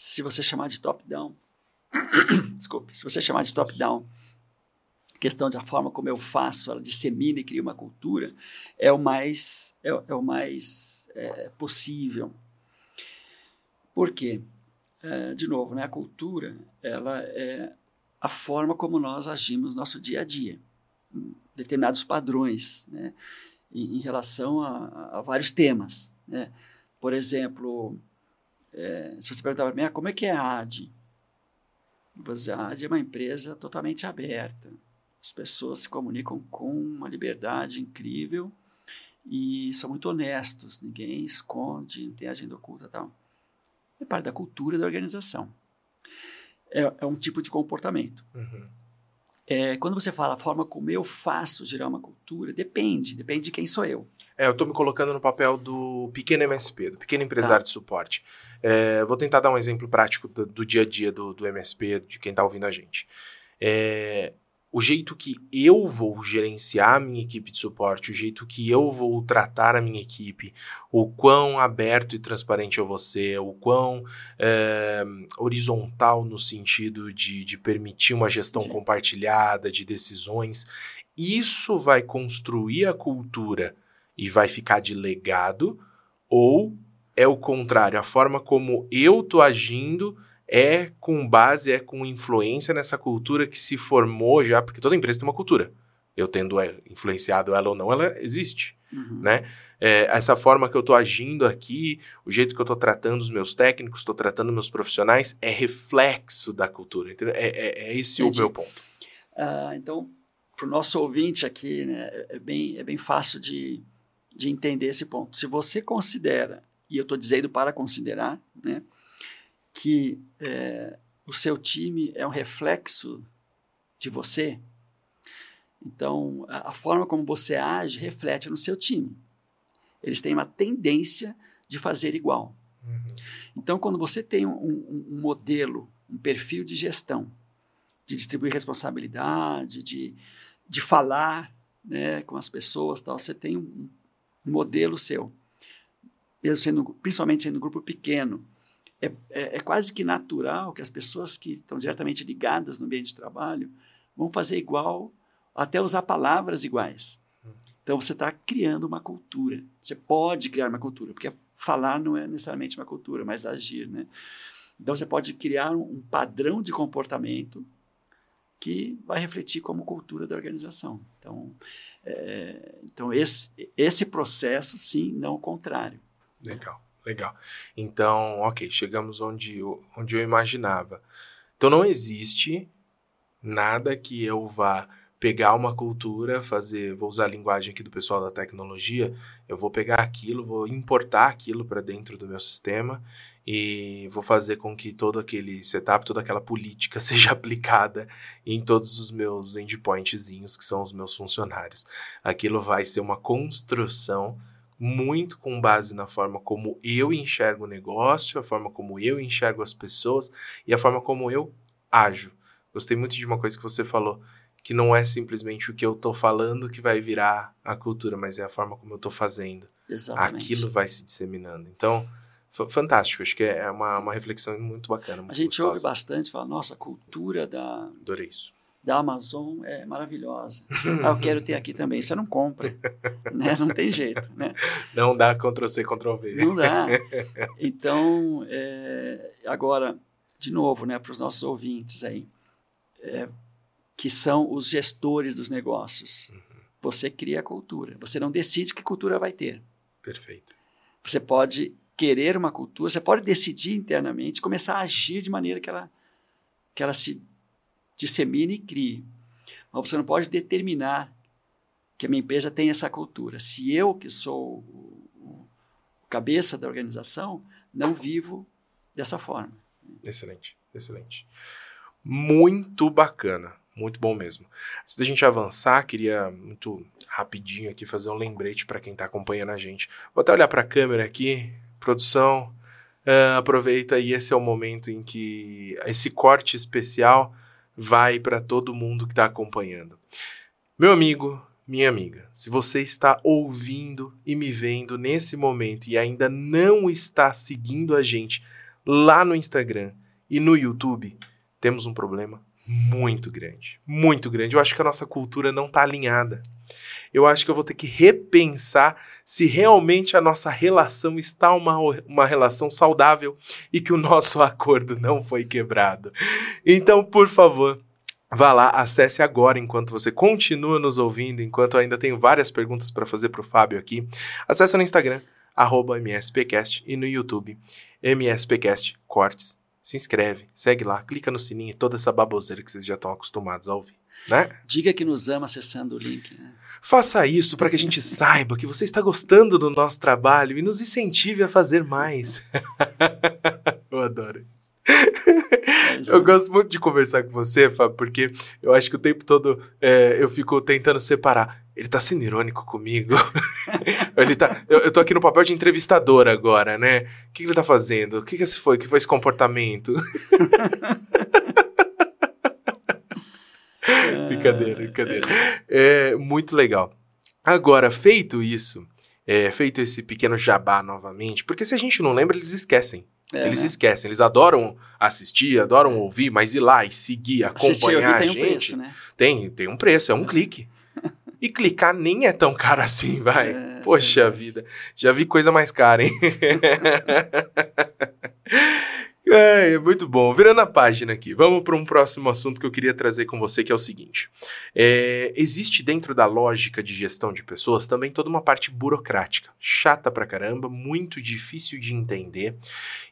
se você chamar de top-down, desculpe, se você chamar de top-down, questão da forma como eu faço, ela dissemina e cria uma cultura, é o mais, é, é o mais é, possível. Por quê? É, de novo, né, a cultura ela é a forma como nós agimos no nosso dia a dia, determinados padrões, né, em, relação a, a, vários temas. Né? Por exemplo, é, se você perguntar para mim, ah, como é que é a AD? A AD é uma empresa totalmente aberta. As pessoas se comunicam com uma liberdade incrível e são muito honestos. Ninguém esconde, não tem agenda oculta tal. É parte da cultura da organização. É, é um tipo de comportamento. Uhum. É, quando você fala a forma como eu faço gerar uma cultura, depende, depende de quem sou eu. É, eu estou me colocando no papel do pequeno MSP, do pequeno empresário tá. de suporte. É, vou tentar dar um exemplo prático do, do dia a dia do, do, MSP, de quem está ouvindo a gente. É, o jeito que eu vou gerenciar a minha equipe de suporte, o jeito que eu vou tratar a minha equipe, o quão aberto e transparente eu vou ser, o quão é, horizontal no sentido de, de permitir uma gestão compartilhada de decisões, isso vai construir a cultura e vai ficar de legado, ou é o contrário, a forma como eu tô agindo é com base, é com influência nessa cultura que se formou já, porque toda empresa tem uma cultura. Eu tendo é, influenciado ela ou não, ela existe. Uhum. Né? É, essa forma que eu estou agindo aqui, o jeito que eu estou tratando os meus técnicos, estou tratando meus profissionais, é reflexo da cultura. Entendeu? É, é, é esse Entendi. o meu ponto. Uh, então, para o nosso ouvinte aqui, né, é, bem, é bem fácil de, de entender esse ponto. Se você considera, e eu estou dizendo para considerar, né, que é, o seu time é um reflexo de você, então a, a, forma como você age reflete no seu time. Eles têm uma tendência de fazer igual. Uhum. Então, quando você tem um, um, um, modelo, um perfil de gestão, de distribuir responsabilidade, de, de falar né, com as pessoas, tal, você tem um, um modelo seu, sendo, principalmente sendo um grupo pequeno, é, é, é, quase que natural que as pessoas que estão diretamente ligadas no ambiente de trabalho vão fazer igual, até usar palavras iguais. Então você está criando uma cultura. Você pode criar uma cultura, porque falar não é necessariamente uma cultura, mas agir, né? Então você pode criar um, um padrão de comportamento que vai refletir como cultura da organização. Então, é, então esse, esse processo, sim, não o contrário. Legal. Legal. Então, ok, chegamos onde eu, onde eu imaginava. Então não existe Nada que eu vá pegar uma cultura, fazer, vou usar a linguagem aqui do pessoal da tecnologia, eu vou pegar aquilo, vou importar aquilo para dentro do meu sistema e vou fazer com que todo aquele setup, toda aquela política seja aplicada em todos os meus endpointzinhos, que são os meus funcionários. Aquilo vai ser uma construção muito com base na forma como eu enxergo o negócio, a forma como eu enxergo as pessoas e a forma como eu ajo. Gostei muito de uma coisa que você falou, que não é simplesmente o que eu estou falando que vai virar a cultura, mas é a forma como eu estou fazendo. Exatamente. Aquilo vai se disseminando. Então, fantástico. Acho que é uma, uma reflexão muito bacana. Muito a gente gostosa. ouve bastante, fala, nossa, a cultura da, Adorei isso. Da Amazon é maravilhosa. ah, eu quero ter aqui também. Você não compra, né? Não tem jeito, né? Não dá Ctrl-C, Ctrl-V. Não dá. Então, é, agora, de novo, né, para os nossos ouvintes aí, é, que são os gestores dos negócios. Uhum. Você cria a cultura. Você não decide que cultura vai ter. Perfeito. Você pode querer uma cultura, você pode decidir internamente, começar a agir de maneira que ela, que ela se dissemine e crie. Mas você não pode determinar que a minha empresa tem essa cultura. Se eu, que sou o, cabeça da organização, não vivo dessa forma. Excelente, excelente. Muito bacana, muito bom mesmo. Antes da gente avançar, queria muito rapidinho aqui fazer um lembrete para quem está acompanhando a gente. Vou até olhar para a câmera aqui, produção. Uh, aproveita e esse é o momento em que esse corte especial vai para todo mundo que está acompanhando. Meu amigo, minha amiga, se você está ouvindo e me vendo nesse momento e ainda não está seguindo a gente lá no Instagram e no YouTube, temos um problema muito grande. Muito grande. Eu acho que a nossa cultura não está alinhada. Eu acho que eu vou ter que repensar se realmente a nossa relação está uma, uma relação saudável e que o nosso acordo não foi quebrado. Então, por favor, Vá lá, acesse agora enquanto você continua nos ouvindo, enquanto eu ainda tenho várias perguntas para fazer para o Fábio aqui. Acesse no Instagram, arroba MSPcast e no YouTube, MSPcast Cortes. Se inscreve, segue lá, clica no sininho e toda essa baboseira que vocês já estão acostumados a ouvir, né? Diga que nos ama acessando o link. Né? Faça isso para que a gente saiba que você está gostando do nosso trabalho e nos incentive a fazer mais. eu adoro isso. Eu gosto muito de conversar com você, Fábio, porque eu acho que o tempo todo é, eu fico tentando separar. Ele tá sendo irônico comigo. ele tá, eu, eu tô aqui no papel de entrevistador agora, né? O que, que ele tá fazendo? O que, que esse foi? O que foi esse comportamento? brincadeira, brincadeira. É muito legal. Agora, feito isso, é, feito esse pequeno jabá novamente, porque se a gente não lembra, eles esquecem. É, eles né? esquecem, eles adoram assistir, adoram ouvir, mas ir lá e seguir, Assistir acompanhar aqui a tem um gente, preço, né? tem, tem um preço, é um clique. E clicar nem é tão caro assim, vai. É, Poxa vida, já vi coisa mais cara, hein? É, é muito bom. Virando a página aqui, vamos para um próximo assunto que eu queria trazer com você, que é o seguinte: É, existe dentro da lógica de gestão de pessoas também toda uma parte burocrática, chata pra caramba, muito difícil de entender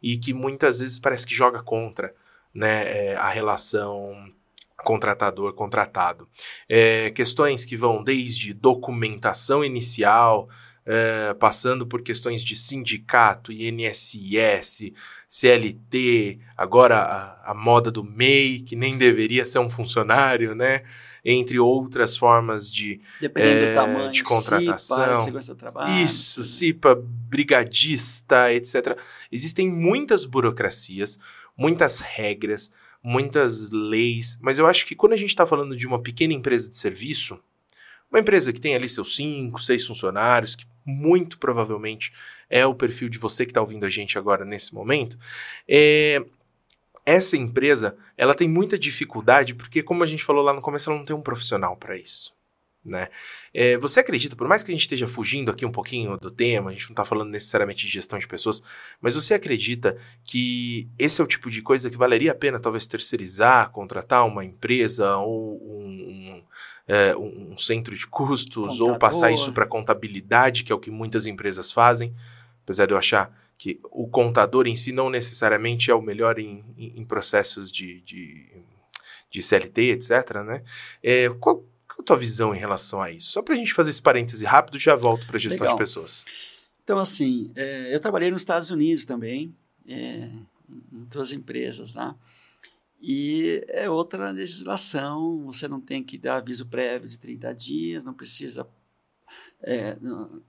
e que muitas vezes parece que joga contra né, é, a relação contratador-contratado. É, questões que vão desde documentação inicial, é, passando por questões de sindicato, INSS, CLT, agora a, a, moda do MEI, que nem deveria ser um funcionário, né? Entre outras formas de, Dependendo é, do tamanho, de contratação. CIPA, do trabalho. Isso, CIPA, brigadista, etc. Existem muitas burocracias, muitas regras, muitas leis, mas eu acho que quando a gente está falando de uma pequena empresa de serviço, uma empresa que tem ali seus cinco, seis funcionários, que muito provavelmente é o perfil de você que está ouvindo a gente agora nesse momento, é, essa empresa ela tem muita dificuldade porque, como a gente falou lá no começo, ela não tem um profissional para isso. Né? É, você acredita, por mais que a gente esteja fugindo aqui um pouquinho do tema, a gente não está falando necessariamente de gestão de pessoas, mas você acredita que esse é o tipo de coisa que valeria a pena talvez terceirizar, contratar uma empresa ou um, um, é, um centro de custos Contador. ou passar isso para contabilidade, que é o que muitas empresas fazem, apesar de eu achar que o contador em si não necessariamente é o melhor em, em, em processos de, de de CLT, etc., né? É, qual, qual a tua visão em relação a isso? Só para a gente fazer esse parêntese rápido, já volto para gestão Legal. de pessoas. Então, assim, é, eu trabalhei nos Estados Unidos também, é, em duas empresas lá. E é outra legislação, você não tem que dar aviso prévio de 30 dias, não precisa é, não,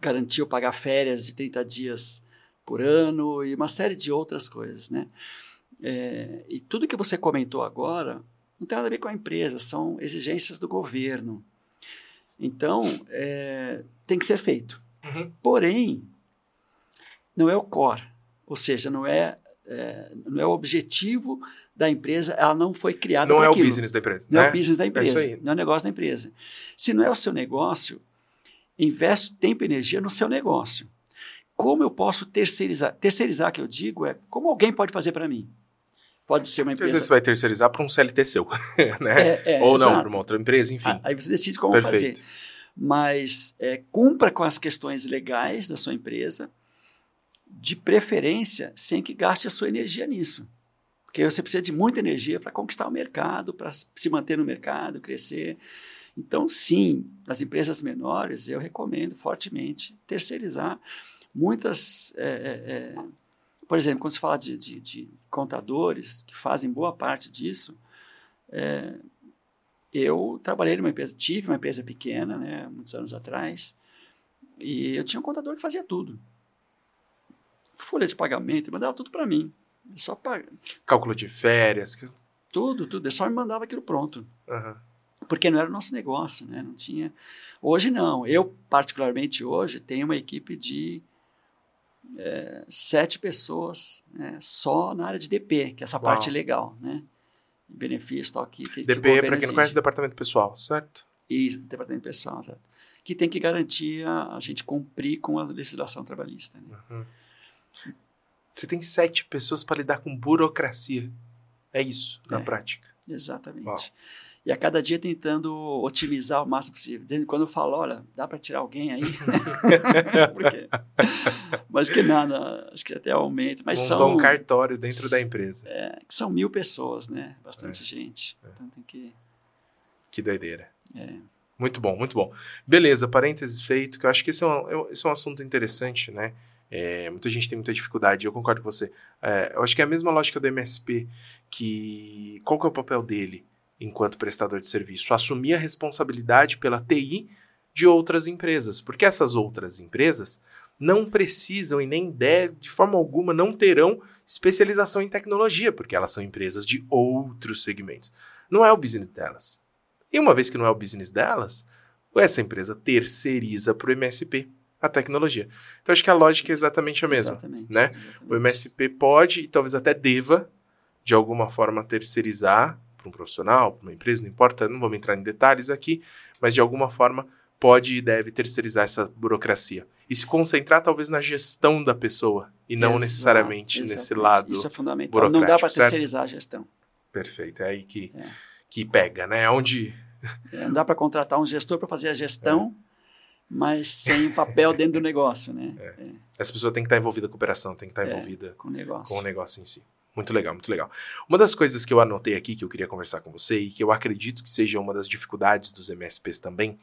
garantir ou pagar férias de 30 dias por ano e uma série de outras coisas, né? É, e tudo que você comentou agora não tem nada a ver com a empresa, são exigências do governo. Então, é, tem que ser feito. Uhum. Porém, não é o core, ou seja, não é é, não é o objetivo da empresa, ela não foi criada Não é aquilo. o business da empresa. Não né? é o business da empresa, é não é o negócio da empresa. Se não é o seu negócio, investe tempo e energia no seu negócio. Como eu posso terceirizar? Terceirizar, que eu digo, é como alguém pode fazer para mim. Pode ser uma empresa. Às vezes você vai terceirizar para um CLT seu, né? É, é, Ou não, para uma outra empresa, enfim. Aí você decide como Perfeito. fazer. Mas é, cumpra com as questões legais da sua empresa, de preferência sem que gaste a sua energia nisso. Porque você precisa de muita energia para conquistar o mercado, para se manter no mercado, crescer. Então, sim, nas empresas menores, eu recomendo fortemente terceirizar muitas. É, é, é por exemplo, quando se fala de, de, de, contadores que fazem boa parte disso, é, eu trabalhei numa empresa, tive uma empresa pequena, né, muitos anos atrás, e eu tinha um contador que fazia tudo folha de pagamento, mandava tudo para mim. Só paga. Cálculo de férias. Tudo, tudo. Ele só me mandava aquilo pronto. Uhum. Porque não era o nosso negócio, né? Não tinha. Hoje não. Eu, particularmente hoje, tenho uma equipe de é, sete pessoas né? só na área de DP, que é essa Uau. parte legal, né? Benefício, tal, aqui. Que, DP, para quem não conhece, departamento pessoal, certo? Isso, departamento pessoal, certo? Que tem que garantir a, a gente cumprir com a legislação trabalhista. Né? Uhum. Você tem sete pessoas para lidar com burocracia. É isso, na é, prática. Exatamente. Uau. E a cada dia tentando otimizar o máximo possível. Quando eu falo, olha, dá para tirar alguém aí? Porque, mas que nada, acho que até aumenta. Mas Montou são um cartório dentro da empresa. É, que são mil pessoas, né? Bastante é. gente. É. Então tem que. Que doideira. É. Muito bom, muito bom. Beleza, parênteses feito, que eu acho que esse é um, esse é um assunto interessante, né? É, muita gente tem muita dificuldade, eu concordo com você. É, eu acho que é a mesma lógica do MSP, que qual que é o papel dele enquanto prestador de serviço? Assumir a responsabilidade pela TI de outras empresas, porque essas outras empresas não precisam e nem devem, de forma alguma, não terão especialização em tecnologia, porque elas são empresas de outros segmentos. Não é o business delas. E uma vez que não é o business delas, essa empresa terceiriza para o MSP a tecnologia. Então acho que a lógica é exatamente a mesma, exatamente, né? Exatamente. O MSP pode e talvez até deva de alguma forma terceirizar para um profissional, para uma empresa, não importa, não vamos entrar em detalhes aqui, mas de alguma forma pode e deve terceirizar essa burocracia e se concentrar talvez na gestão da pessoa e não Exato, necessariamente exatamente. nesse lado Isso é fundamental. Não dá para terceirizar a gestão. Perfeito, é aí que, é. que pega, né? Onde é, não dá para contratar um gestor para fazer a gestão. É mas sem o papel dentro do negócio, né? É. Essa pessoa tem que estar envolvida com a operação, tem que estar é, envolvida com o, negócio. com o negócio em si. Muito legal, muito legal. Uma das coisas que eu anotei aqui que eu queria conversar com você e que eu acredito que seja uma das dificuldades dos MSPs também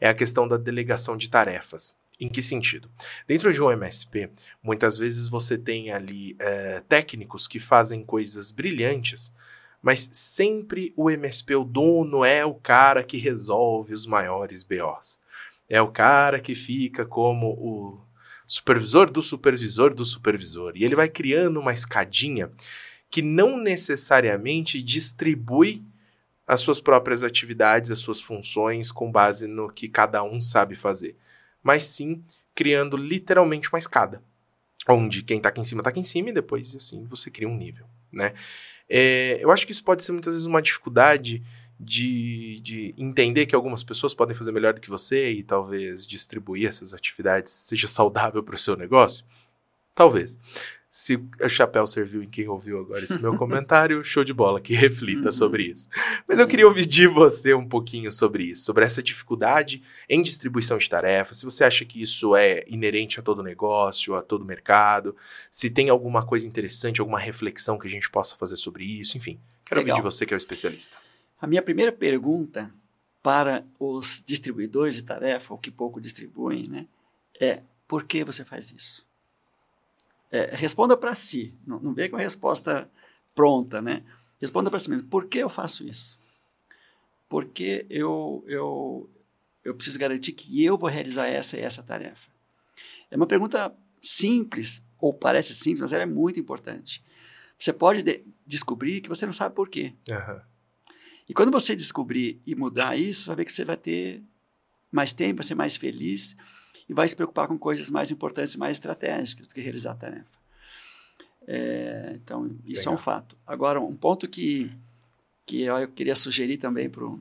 é a questão da delegação de tarefas. Em que sentido? Dentro de um MSP, muitas vezes você tem ali é, técnicos que fazem coisas brilhantes, mas sempre o MSP, o dono, é o cara que resolve os maiores BOs é o cara que fica como o supervisor do supervisor do supervisor. E ele vai criando uma escadinha que não necessariamente distribui as suas próprias atividades, as suas funções com base no que cada um sabe fazer, mas sim criando literalmente uma escada, onde quem está aqui em cima está aqui em cima e depois assim você cria um nível, né? É, eu acho que isso pode ser muitas vezes uma dificuldade de, de entender que algumas pessoas podem fazer melhor do que você e talvez distribuir essas atividades seja saudável para o seu negócio? Talvez. Se o chapéu serviu em quem ouviu agora esse meu comentário, show de bola, que reflita uhum. sobre isso. Mas eu queria ouvir de você um pouquinho sobre isso, sobre essa dificuldade em distribuição de tarefas, se você acha que isso é inerente a todo negócio, a todo mercado, se tem alguma coisa interessante, alguma reflexão que a gente possa fazer sobre isso, enfim. Quero Legal. ouvir de você que é o especialista. A minha primeira pergunta para os distribuidores de tarefa, ou que pouco distribuem, né, é por que você faz isso? É, responda para si, não, não vem com a resposta pronta, né? Responda para si mesmo, por que eu faço isso? Porque eu, eu, eu preciso garantir que eu vou realizar essa e essa tarefa. É uma pergunta simples, ou parece simples, mas ela é muito importante. Você pode de descobrir que você não sabe por quê. Uhum. E quando você descobrir e mudar isso, vai ver que você vai ter mais tempo, vai ser mais feliz e vai se preocupar com coisas mais importantes e mais estratégicas do que realizar a tarefa. É, então, isso Legal. é um fato. Agora, um ponto que, que eu queria sugerir também para o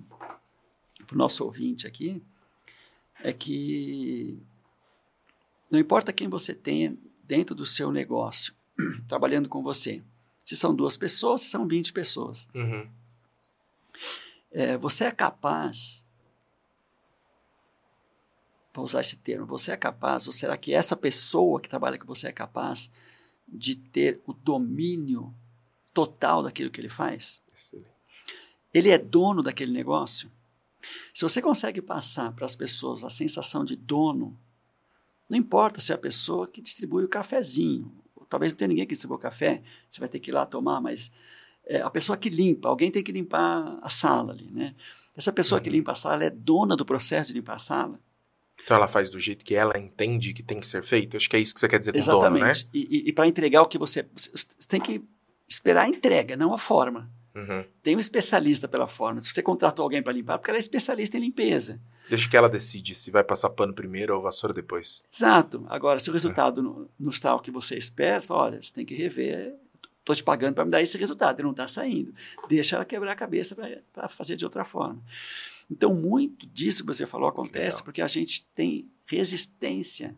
nosso ouvinte aqui é que não importa quem você tenha dentro do seu negócio, trabalhando com você, se são duas pessoas, se são 20 pessoas. Uhum. É, você é capaz, vou usar esse termo, você é capaz, ou será que essa pessoa que trabalha com você é capaz de ter o domínio total daquilo que ele faz? Excelente. Ele é dono daquele negócio? Se você consegue passar para as pessoas a sensação de dono, não importa se é a pessoa que distribui o cafezinho, talvez não tenha ninguém que distribua café, você vai ter que ir lá tomar, mas é, a pessoa que limpa, alguém tem que limpar a sala ali, né? Essa pessoa uhum. que limpa a sala é dona do processo de limpar a sala. Então ela faz do jeito que ela entende que tem que ser feito? Acho que é isso que você quer dizer com Exatamente. dono, né? E, e, e para entregar o que você... Você tem que esperar a entrega, não a forma. Uhum. Tem um especialista pela forma. Se você contratou alguém para limpar, porque ela é especialista em limpeza. Deixa que ela decide se vai passar pano primeiro ou vassoura depois. Exato. Agora, se o resultado não, não está o que você espera, olha, você tem que rever estou te pagando para me dar esse resultado, ele não está saindo. Deixa ela quebrar a cabeça para fazer de outra forma. Então, muito disso que você falou acontece porque a gente tem resistência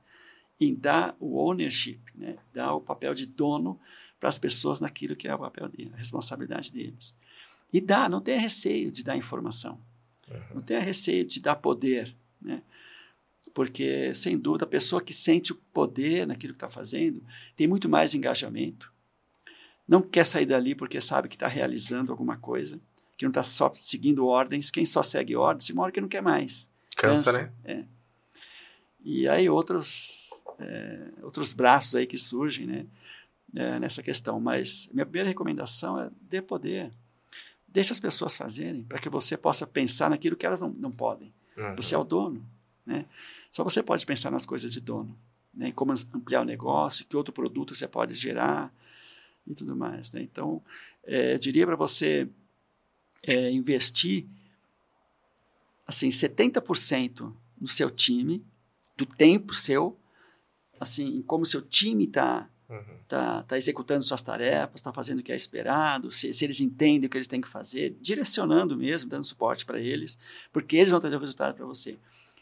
em dar o ownership, né? dar o papel de dono para as pessoas naquilo que é o papel dele, a responsabilidade deles. E dá, não tenha receio de dar informação, uhum. não tenha receio de dar poder, né? porque, sem dúvida, a pessoa que sente o poder naquilo que está fazendo tem muito mais engajamento, não quer sair dali porque sabe que está realizando alguma coisa, que não está só seguindo ordens. Quem só segue ordens, uma hora que não quer mais. Cansa, Cansa né? É. E aí outros, é, outros braços aí que surgem, né? É, nessa questão. Mas minha primeira recomendação é dê poder. Deixe as pessoas fazerem, para que você possa pensar naquilo que elas não, não podem. Uhum. Você é o dono. Né? Só você pode pensar nas coisas de dono. Né? Como ampliar o negócio, que outro produto você pode gerar, e tudo mais. Né? Então, é, eu diria para você é, investir assim 70% no seu time, do tempo seu, assim, como seu time está uhum. tá, tá executando suas tarefas, está fazendo o que é esperado, se, se, eles entendem o que eles têm que fazer, direcionando mesmo, dando suporte para eles, porque eles vão trazer o resultado para você.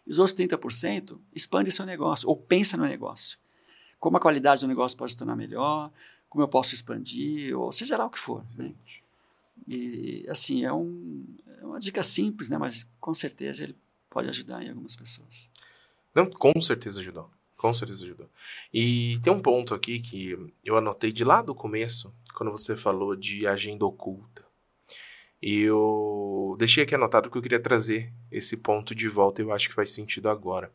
E os outros 30%, expande seu negócio, ou pensa no negócio. Como a qualidade do negócio pode se tornar melhor, como eu posso expandir, ou seja lá o que for. Né? E, assim, é, um, é uma dica simples, né? mas com certeza ele pode ajudar em algumas pessoas. Não, com certeza ajudou. Com certeza ajudou. E tem um ponto aqui que eu anotei de lá do começo, quando você falou de agenda oculta. E eu deixei aqui anotado que eu queria trazer esse ponto de volta e eu acho que faz sentido agora.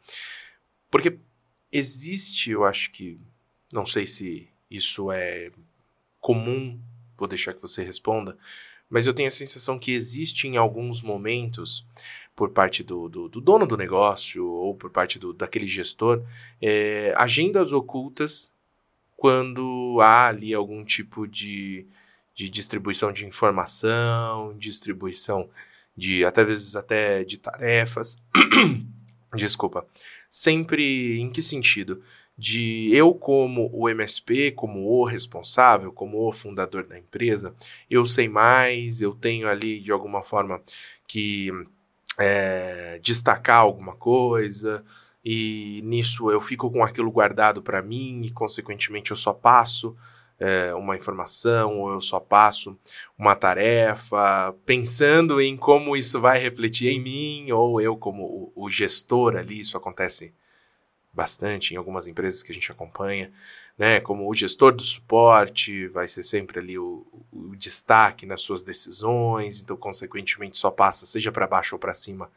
Porque existe, eu acho que, não sei se isso é comum? Vou deixar que você responda. Mas eu tenho a sensação que existe em alguns momentos, por parte do, do, do dono do negócio ou por parte do, daquele gestor, é, agendas ocultas quando há ali algum tipo de, de distribuição de informação, distribuição de até vezes até de tarefas. Desculpa. Sempre em que sentido? De eu como o MSP, como o responsável, como o fundador da empresa, eu sei mais, eu tenho ali de alguma forma que é, destacar alguma coisa e nisso eu fico com aquilo guardado para mim e consequentemente eu só passo é, uma informação ou eu só passo uma tarefa pensando em como isso vai refletir em mim ou eu como o, o gestor ali isso acontece bastante em algumas empresas que a gente acompanha, né? Como o gestor do suporte vai ser sempre ali o, o destaque nas suas decisões, então, consequentemente, só passa, seja para baixo ou para cima,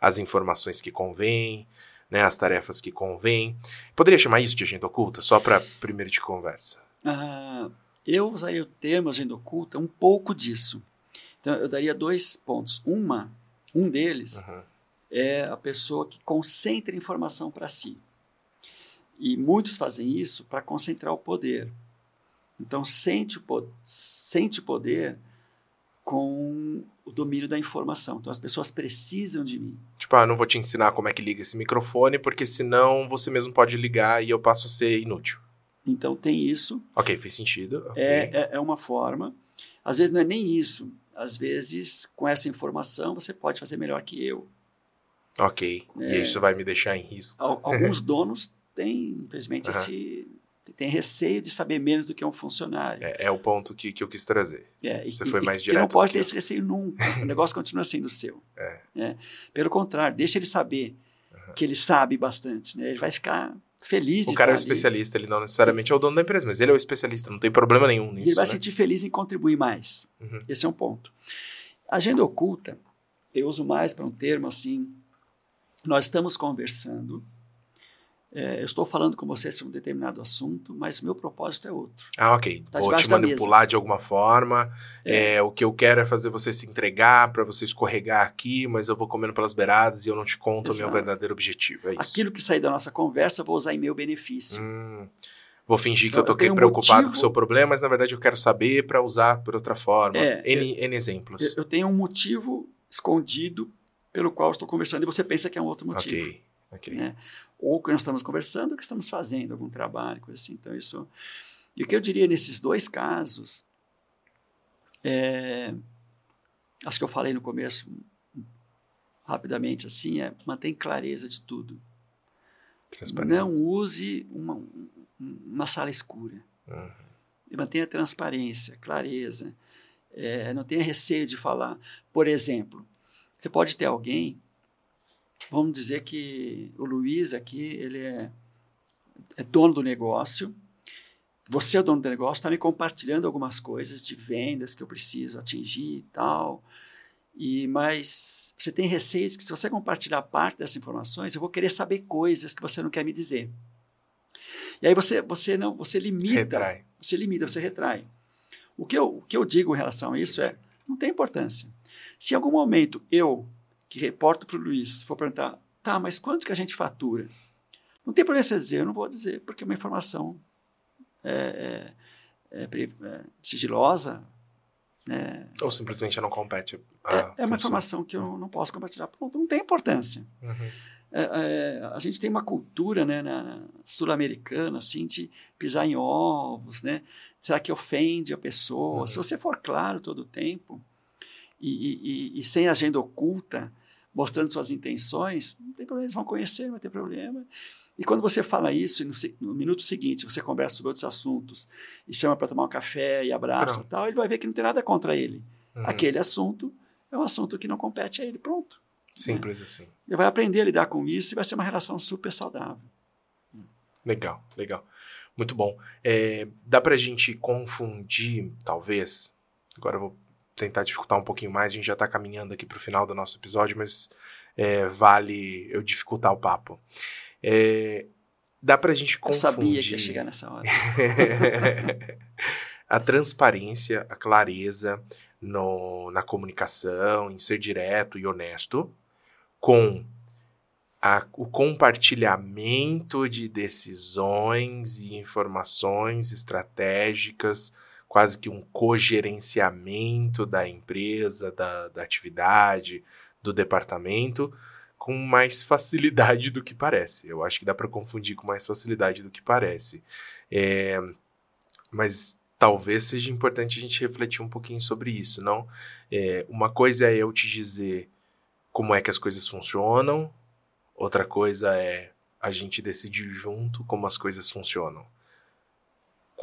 as informações que convém, né? As tarefas que convém. Poderia chamar isso de agenda oculta, só para primeiro de conversa? Ah, eu usaria o termo agenda oculta um pouco disso. Então, eu daria dois pontos. Uma, um deles uhum. é a pessoa que concentra informação para si. E muitos fazem isso para concentrar o poder. Então, sente o, sente poder com o domínio da informação. Então, as pessoas precisam de mim. Tipo, ah, não vou te ensinar como é que liga esse microfone, porque senão você mesmo pode ligar e eu passo a ser inútil. Então, tem isso. Ok, fez sentido. Okay. É, é, é uma forma. Às vezes não é nem isso. Às vezes, com essa informação, você pode fazer melhor que eu. Ok. É, e isso vai me deixar em risco. Alguns donos tem, infelizmente, uhum. esse tem receio de saber menos do que um funcionário. É, é o ponto que, que eu quis trazer. É, Você e, foi mais e, direto. Que não pode ter eu. esse receio nunca. o negócio continua sendo seu. É. é. Pelo contrário, deixa ele saber uhum. que ele sabe bastante. Né? Ele vai ficar feliz. O cara é o especialista, ele não necessariamente é o dono da empresa, mas ele é o especialista, não tem problema nenhum nisso. Ele vai né? se sentir feliz em contribuir mais. Uhum. Esse é um ponto. Agenda oculta, eu uso mais para um termo assim. Nós estamos conversando é, eu estou falando com você sobre um determinado assunto, mas meu propósito é outro. Ah, ok. Tá Vou te manipular de alguma forma. É. É, o que eu quero é fazer você se entregar para você escorregar aqui, mas eu vou comendo pelas beiradas e eu não te conto Exato. o meu verdadeiro objetivo. É Aquilo que sair da nossa conversa, eu vou usar em meu benefício. Hum, vou fingir que eu estou preocupado com o seu problema, mas na verdade eu quero saber para usar por outra forma. É, N, N exemplos. Eu, eu tenho um motivo escondido pelo qual estou conversando e você pensa que é um outro motivo. Ok. Okay. Né? Ou que nós estamos conversando, ou que estamos fazendo algum trabalho, coisa assim. Então, isso. E o que eu diria nesses dois casos, é, acho que eu falei no começo, rapidamente assim, é mantém clareza de tudo. Não use uma, uma sala escura. Uhum. Mantenha transparência, clareza. É, não tenha receio de falar. Por exemplo, você pode ter alguém vamos dizer que o Luiz aqui, ele é, é dono do negócio, você é dono do negócio, está me compartilhando algumas coisas de vendas que eu preciso atingir e tal, e mas você tem receios que se você compartilhar parte dessas informações, eu vou querer saber coisas que você não quer me dizer. E aí você, você não, você limita, retrai. você limita, você retrai. O que, eu, o que eu digo em relação a isso é, não tem importância. Se em algum momento eu que reporto para o Luiz, for perguntar, tá, mas quanto que a gente fatura? Não tem problema você dizer, eu não vou dizer, porque é uma informação é, é, é, é sigilosa. Né? Ou simplesmente não compete. é, é uma informação que eu não posso compartilhar. Pronto, não tem importância. Uhum. É, a gente tem uma cultura né, sul-americana assim, de pisar em ovos, né? Será que ofende a pessoa? Uhum. Se você for claro todo o tempo e, e, e, sem agenda oculta, mostrando suas intenções, não tem problema, eles vão conhecer, não vai ter problema. E quando você fala isso, no, no minuto seguinte você conversa sobre outros assuntos e chama para tomar um café e abraça e tal, ele vai ver que não tem nada contra ele. Uhum. Aquele assunto é um assunto que não compete a ele, pronto. Simples né? assim. Ele vai aprender a lidar com isso e vai ser uma relação super saudável. Legal, legal. Muito bom. É, dá para a gente confundir, talvez, agora eu vou tentar dificultar um pouquinho mais, a gente já está caminhando aqui para o final do nosso episódio, mas é, vale eu dificultar o papo. É, dá para a gente confundir... Eu sabia que ia chegar nessa hora. a transparência, a clareza no, na comunicação, em ser direto e honesto, com a, o compartilhamento de decisões e informações estratégicas quase que um cogerenciamento da empresa, da, da atividade, do departamento, com mais facilidade do que parece. Eu acho que dá para confundir com mais facilidade do que parece. É, mas talvez seja importante a gente refletir um pouquinho sobre isso, não? É, uma coisa é eu te dizer como é que as coisas funcionam, outra coisa é a gente decidir junto como as coisas funcionam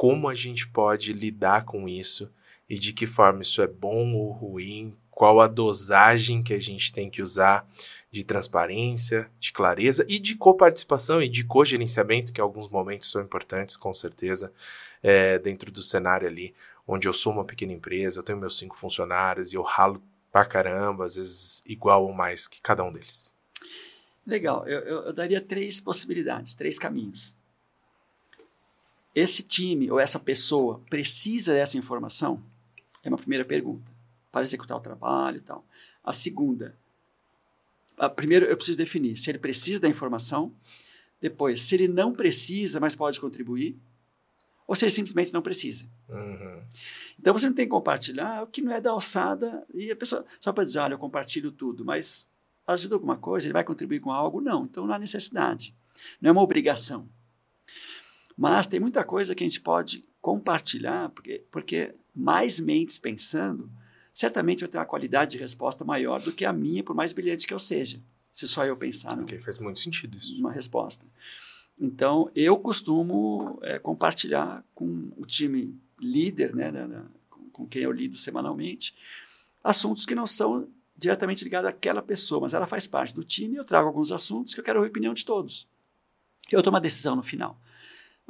como a gente pode lidar com isso e de que forma isso é bom ou ruim, qual a dosagem que a gente tem que usar de transparência, de clareza e de coparticipação e de cogerenciamento, que alguns momentos são importantes, com certeza, é, dentro do cenário ali, onde eu sou uma pequena empresa, eu tenho meus cinco funcionários e eu ralo pra caramba, às vezes igual ou mais que cada um deles. Legal, eu, eu, eu daria três possibilidades, três caminhos. Esse time ou essa pessoa precisa dessa informação? É uma primeira pergunta, para executar o trabalho e tal. A segunda, a, primeiro eu preciso definir se ele precisa da informação, depois, se ele não precisa, mas pode contribuir, ou se ele simplesmente não precisa. Uhum. Então você não tem que compartilhar o que não é da alçada e a pessoa só para dizer, olha, eu compartilho tudo, mas ajuda alguma coisa, ele vai contribuir com algo? Não, então não há necessidade. Não é uma obrigação. Mas tem muita coisa que a gente pode compartilhar, porque, porque mais mentes pensando, certamente vai ter uma qualidade de resposta maior do que a minha, por mais brilhante que eu seja. Se só eu pensar. Ok, faz muito sentido isso. Uma resposta. Então, eu costumo é, compartilhar com o time líder, né, da, da, com quem eu lido semanalmente, assuntos que não são diretamente ligados àquela pessoa, mas ela faz parte do time. Eu trago alguns assuntos que eu quero a opinião de todos. Eu tomo a decisão no final,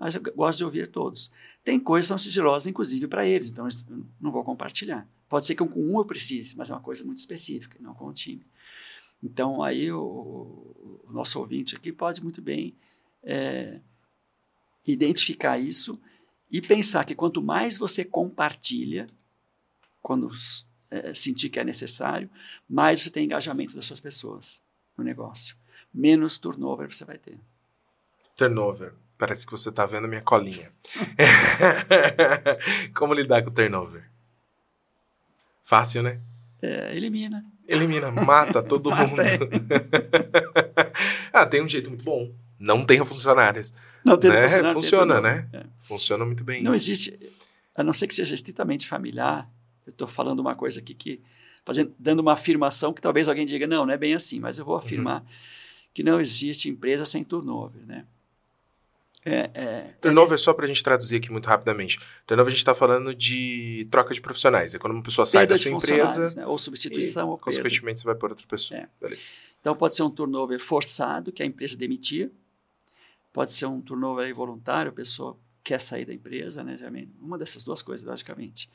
mas eu gosto de ouvir todos. Tem coisas que são sigilosas, inclusive, para eles, então eu não vou compartilhar. Pode ser que com um eu precise, mas é uma coisa muito específica, não com o time. Então, aí o, o nosso ouvinte aqui pode muito bem é, identificar isso e pensar que quanto mais você compartilha, quando é, sentir que é necessário, mais você tem engajamento das suas pessoas no negócio. Menos turnover você vai ter. Turnover. Parece que você está vendo minha colinha. Como lidar com turnover? Fácil, né? É, elimina. Elimina, mata todo mata mundo. ah, tem um jeito muito bom não tenha funcionários. Não tem né? funcionário. Funciona, né? É. Funciona muito bem. Não existe, a não ser que seja estritamente familiar, eu estou falando uma coisa aqui que, fazendo, dando uma afirmação que talvez alguém diga, não, não é bem assim, mas eu vou uhum. afirmar uhum. que não existe empresa sem turnover, né? É, é, turnover, é, só para a gente traduzir aqui muito rapidamente. Turnover, a gente está falando de troca de profissionais. É quando uma pessoa sai da sua empresa. Né? Ou substituição. E, ou consequentemente, você vai por outra pessoa. É. Então, pode ser um turnover forçado, que a empresa demitir. Pode ser um turnover involuntário, a pessoa quer sair da empresa, né? Uma dessas duas coisas, logicamente.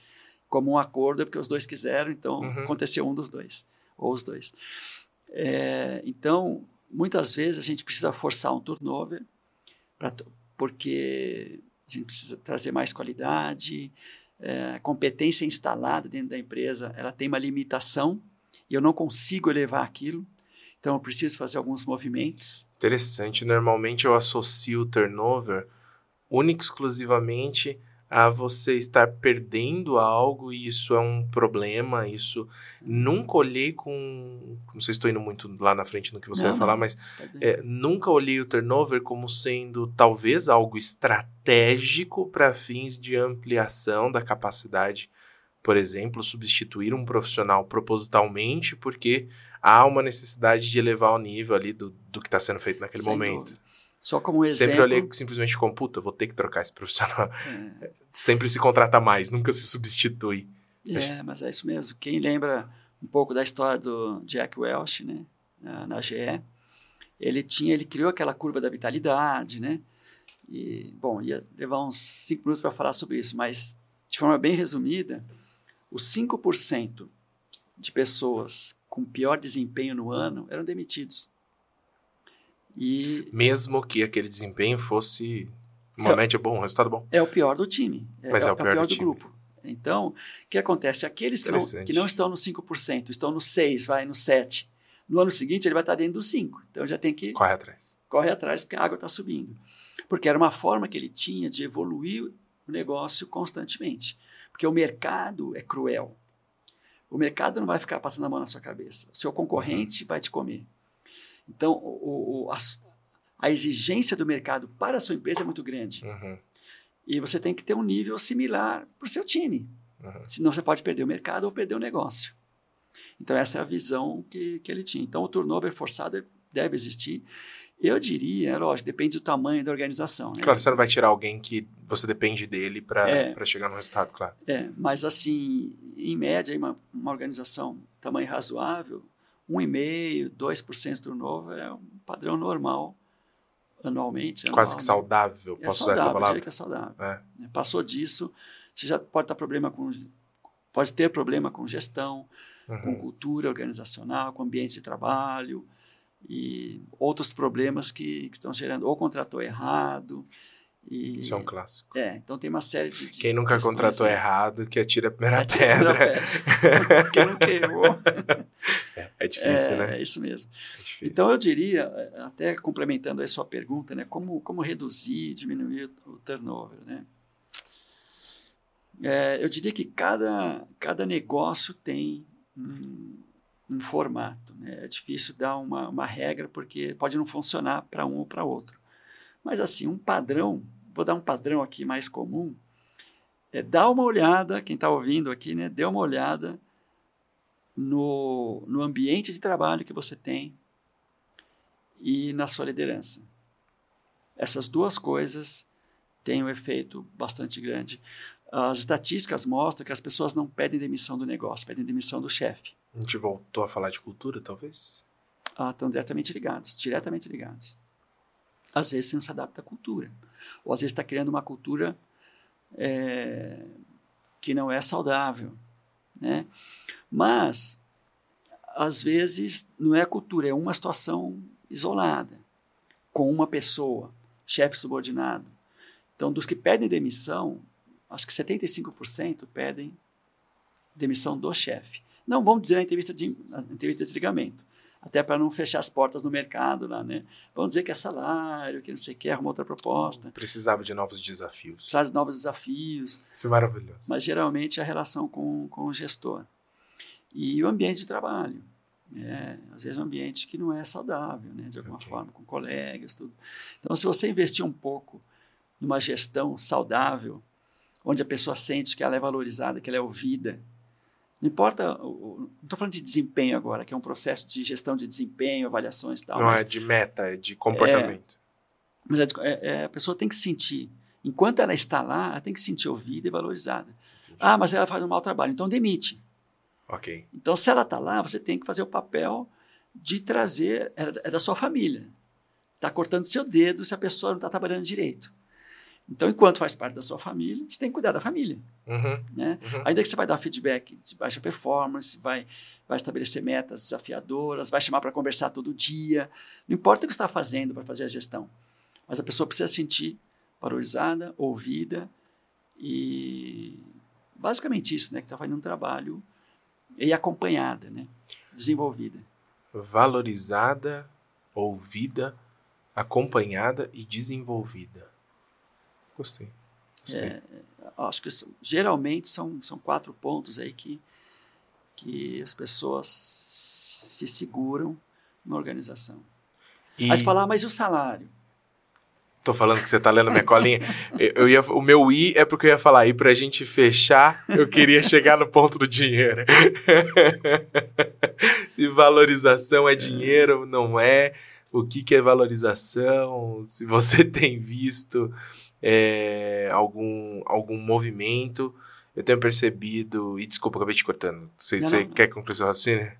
Como um acordo, é porque os dois quiseram, então uhum. aconteceu um dos dois, ou os dois. É, então, muitas vezes a gente precisa forçar um turnover, pra, porque a gente precisa trazer mais qualidade, é, competência instalada dentro da empresa, ela tem uma limitação, e eu não consigo elevar aquilo, então eu preciso fazer alguns movimentos. Interessante. Normalmente eu associo o turnover única exclusivamente a você estar perdendo algo e isso é um problema. Isso nunca olhei com. Não sei se estou indo muito lá na frente no que você não, vai falar, mas é, nunca olhei o turnover como sendo talvez algo estratégico para fins de ampliação da capacidade. Por exemplo, substituir um profissional propositalmente porque há uma necessidade de elevar o nível ali do, do que está sendo feito naquele Sem momento. Dúvida. Só como exemplo. Sempre olhei simplesmente como, puta, vou ter que trocar esse profissional. É. Sempre se contrata mais, nunca se substitui. É, mas é isso mesmo. Quem lembra um pouco da história do Jack Welch, né, na, na GE, ele tinha, ele criou aquela curva da vitalidade, né? E, bom, ia levar uns cinco minutos para falar sobre isso, mas de forma bem resumida, os 5% de pessoas com pior desempenho no ano eram demitidos. E mesmo que aquele desempenho fosse uma é, média bom, um resultado bom. É o pior do time. É, Mas é, é o pior, é o pior do, do grupo. Então, o que acontece? Aqueles que não, que não estão no 5%, estão no 6%, vai no 7%. No ano seguinte, ele vai estar dentro do 5%. Então, já tem que... Corre atrás. Corre atrás, porque a água está subindo. Porque era uma forma que ele tinha de evoluir o negócio constantemente. Porque o mercado é cruel. O mercado não vai ficar passando a mão na sua cabeça. O seu concorrente uhum. vai te comer. Então, o, o, a, a, exigência do mercado para a sua empresa é muito grande. Uhum. E você tem que ter um nível similar para o seu time. Uhum. Senão você pode perder o mercado ou perder o negócio. Então, essa é a visão que, que ele tinha. Então, o turnover forçado deve existir. Eu diria, é lógico, depende do tamanho da organização. Né? Claro, você não vai tirar alguém que você depende dele para é, chegar no resultado, claro. É, mas assim, em média, uma, uma organização tamanho razoável, 1,5%, 2% do novo é um padrão normal anualmente. Quase que saudável, é posso saudável, usar essa palavra? que é saudável. É. Passou disso, você já pode ter problema com, pode ter problema com gestão, uhum. com cultura organizacional, com ambiente de trabalho e outros problemas que, que estão gerando, ou contratou errado, e, Isso é um clássico. É, então tem uma série de. Quem nunca contratou aí. errado, que atira a primeira atira pedra. A primeira pedra. Quem nunca errou. É, é difícil, é, né? É isso mesmo. É então eu diria, até complementando a sua pergunta, né, como, como reduzir, diminuir o turnover, né? É, eu diria que cada, cada negócio tem um, um formato. Né? É difícil dar uma, uma regra porque pode não funcionar para um ou para outro. Mas assim, um padrão vou dar um padrão aqui mais comum, é, dá uma olhada, quem está ouvindo aqui, né, dê uma olhada no, no ambiente de trabalho que você tem e na sua liderança. Essas duas coisas têm um efeito bastante grande. As estatísticas mostram que as pessoas não pedem demissão do negócio, pedem demissão do chefe. A gente voltou a falar de cultura, talvez? Ah, estão diretamente ligados, diretamente ligados às vezes você não se adapta à cultura. Ou às vezes está criando uma cultura é, que não é saudável. Né? Mas, às vezes, não é cultura, é uma situação isolada, com uma pessoa, chefe subordinado. Então, dos que pedem demissão, acho que 75% pedem demissão do chefe. Não vamos dizer na entrevista de, na entrevista de desligamento, até para não fechar as portas no mercado lá, né? Vamos dizer que é salário, que não sei o que, arruma outra proposta. Precisava de novos desafios. Precisava de novos desafios. Isso é maravilhoso. Mas geralmente a relação com, com o gestor. E o ambiente de trabalho. É, às vezes um ambiente que não é saudável, né? De alguma okay. forma, com colegas, tudo. Então, se você investir um pouco numa gestão saudável, onde a pessoa sente que ela é valorizada, que ela é ouvida, não importa, não estou falando de desempenho agora, que é um processo de gestão de desempenho, avaliações e tal. Não é de meta, é de comportamento. É, mas é, é, a pessoa tem que sentir, enquanto ela está lá, ela tem que se sentir ouvida e valorizada. Entendi. Ah, mas ela faz um mau trabalho, então demite. Ok. Então, se ela está lá, você tem que fazer o papel de trazer, é, é da sua família. Está cortando seu dedo se a pessoa não está trabalhando direito. Então, enquanto faz parte da sua família, você tem que cuidar da família. Uhum, né? Uhum. Ainda que você vai dar feedback de baixa performance, vai, vai estabelecer metas desafiadoras, vai chamar para conversar todo dia. Não importa o que você está fazendo para fazer a gestão, mas a pessoa precisa sentir valorizada, ouvida e basicamente isso, né? Que está fazendo um trabalho e acompanhada, né? Desenvolvida. Valorizada, ouvida, acompanhada e desenvolvida. Gostei. Gostei. É, acho que geralmente são, são quatro pontos aí que, que as pessoas se seguram na organização. E... Aí você fala, ah, mas e o salário? Tô falando que você tá lendo minha colinha. Eu ia, o meu i é porque eu ia falar. E pra gente fechar, eu queria chegar no ponto do dinheiro. Se valorização é dinheiro, não é. O que, que é valorização? Se você tem visto é, algum, algum movimento. Eu tenho percebido. E desculpa, acabei te cortando. Você, não, você não. quer concluir seu raciocínio?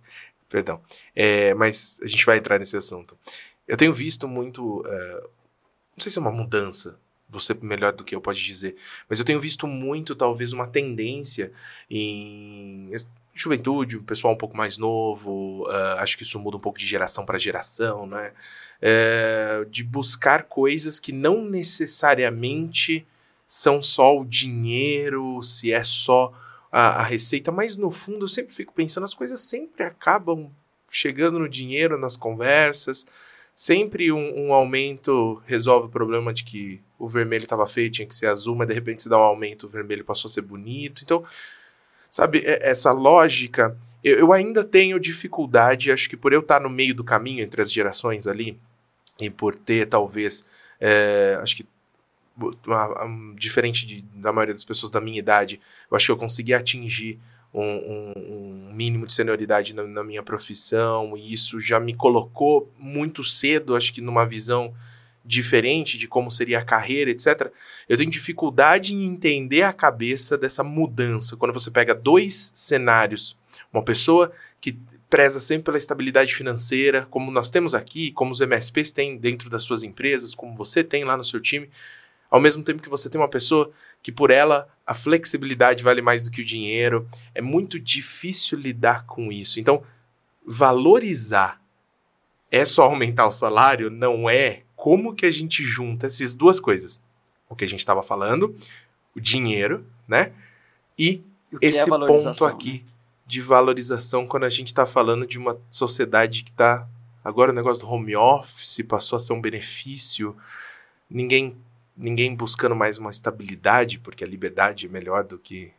Perdão. É, mas a gente vai entrar nesse assunto. Eu tenho visto muito. Uh, não sei se é uma mudança. Você melhor do que eu pode dizer. Mas eu tenho visto muito, talvez, uma tendência em juventude, o pessoal um pouco mais novo, uh, acho que isso muda um pouco de geração para geração, né? Uh, de buscar coisas que não necessariamente são só o dinheiro, se é só a, a, receita, mas no fundo eu sempre fico pensando, as coisas sempre acabam chegando no dinheiro, nas conversas, sempre um, um aumento resolve o problema de que o vermelho estava feio, tinha que ser azul, mas de repente se dá um aumento, o vermelho passou a ser bonito, então Sabe, essa lógica, eu, eu ainda tenho dificuldade, acho que por eu estar no meio do caminho entre as gerações ali, e por ter talvez, é, acho que diferente de, da maioria das pessoas da minha idade, eu acho que eu consegui atingir um, um, um mínimo de senioridade na, na, minha profissão, e isso já me colocou muito cedo, acho que numa visão diferente de como seria a carreira, etc. Eu tenho dificuldade em entender a cabeça dessa mudança. Quando você pega dois cenários, uma pessoa que preza sempre pela estabilidade financeira, como nós temos aqui, como os MSPs têm dentro das suas empresas, como você tem lá no seu time, ao mesmo tempo que você tem uma pessoa que por ela a flexibilidade vale mais do que o dinheiro, é muito difícil lidar com isso. Então, valorizar é só aumentar o salário? Não é. Como que a gente junta essas duas coisas? O que a gente estava falando, o dinheiro, né? E, e esse é ponto aqui né? de valorização quando a gente está falando de uma sociedade que está. Agora o negócio do home office passou a ser um benefício, ninguém, ninguém buscando mais uma estabilidade, porque a liberdade é melhor do que,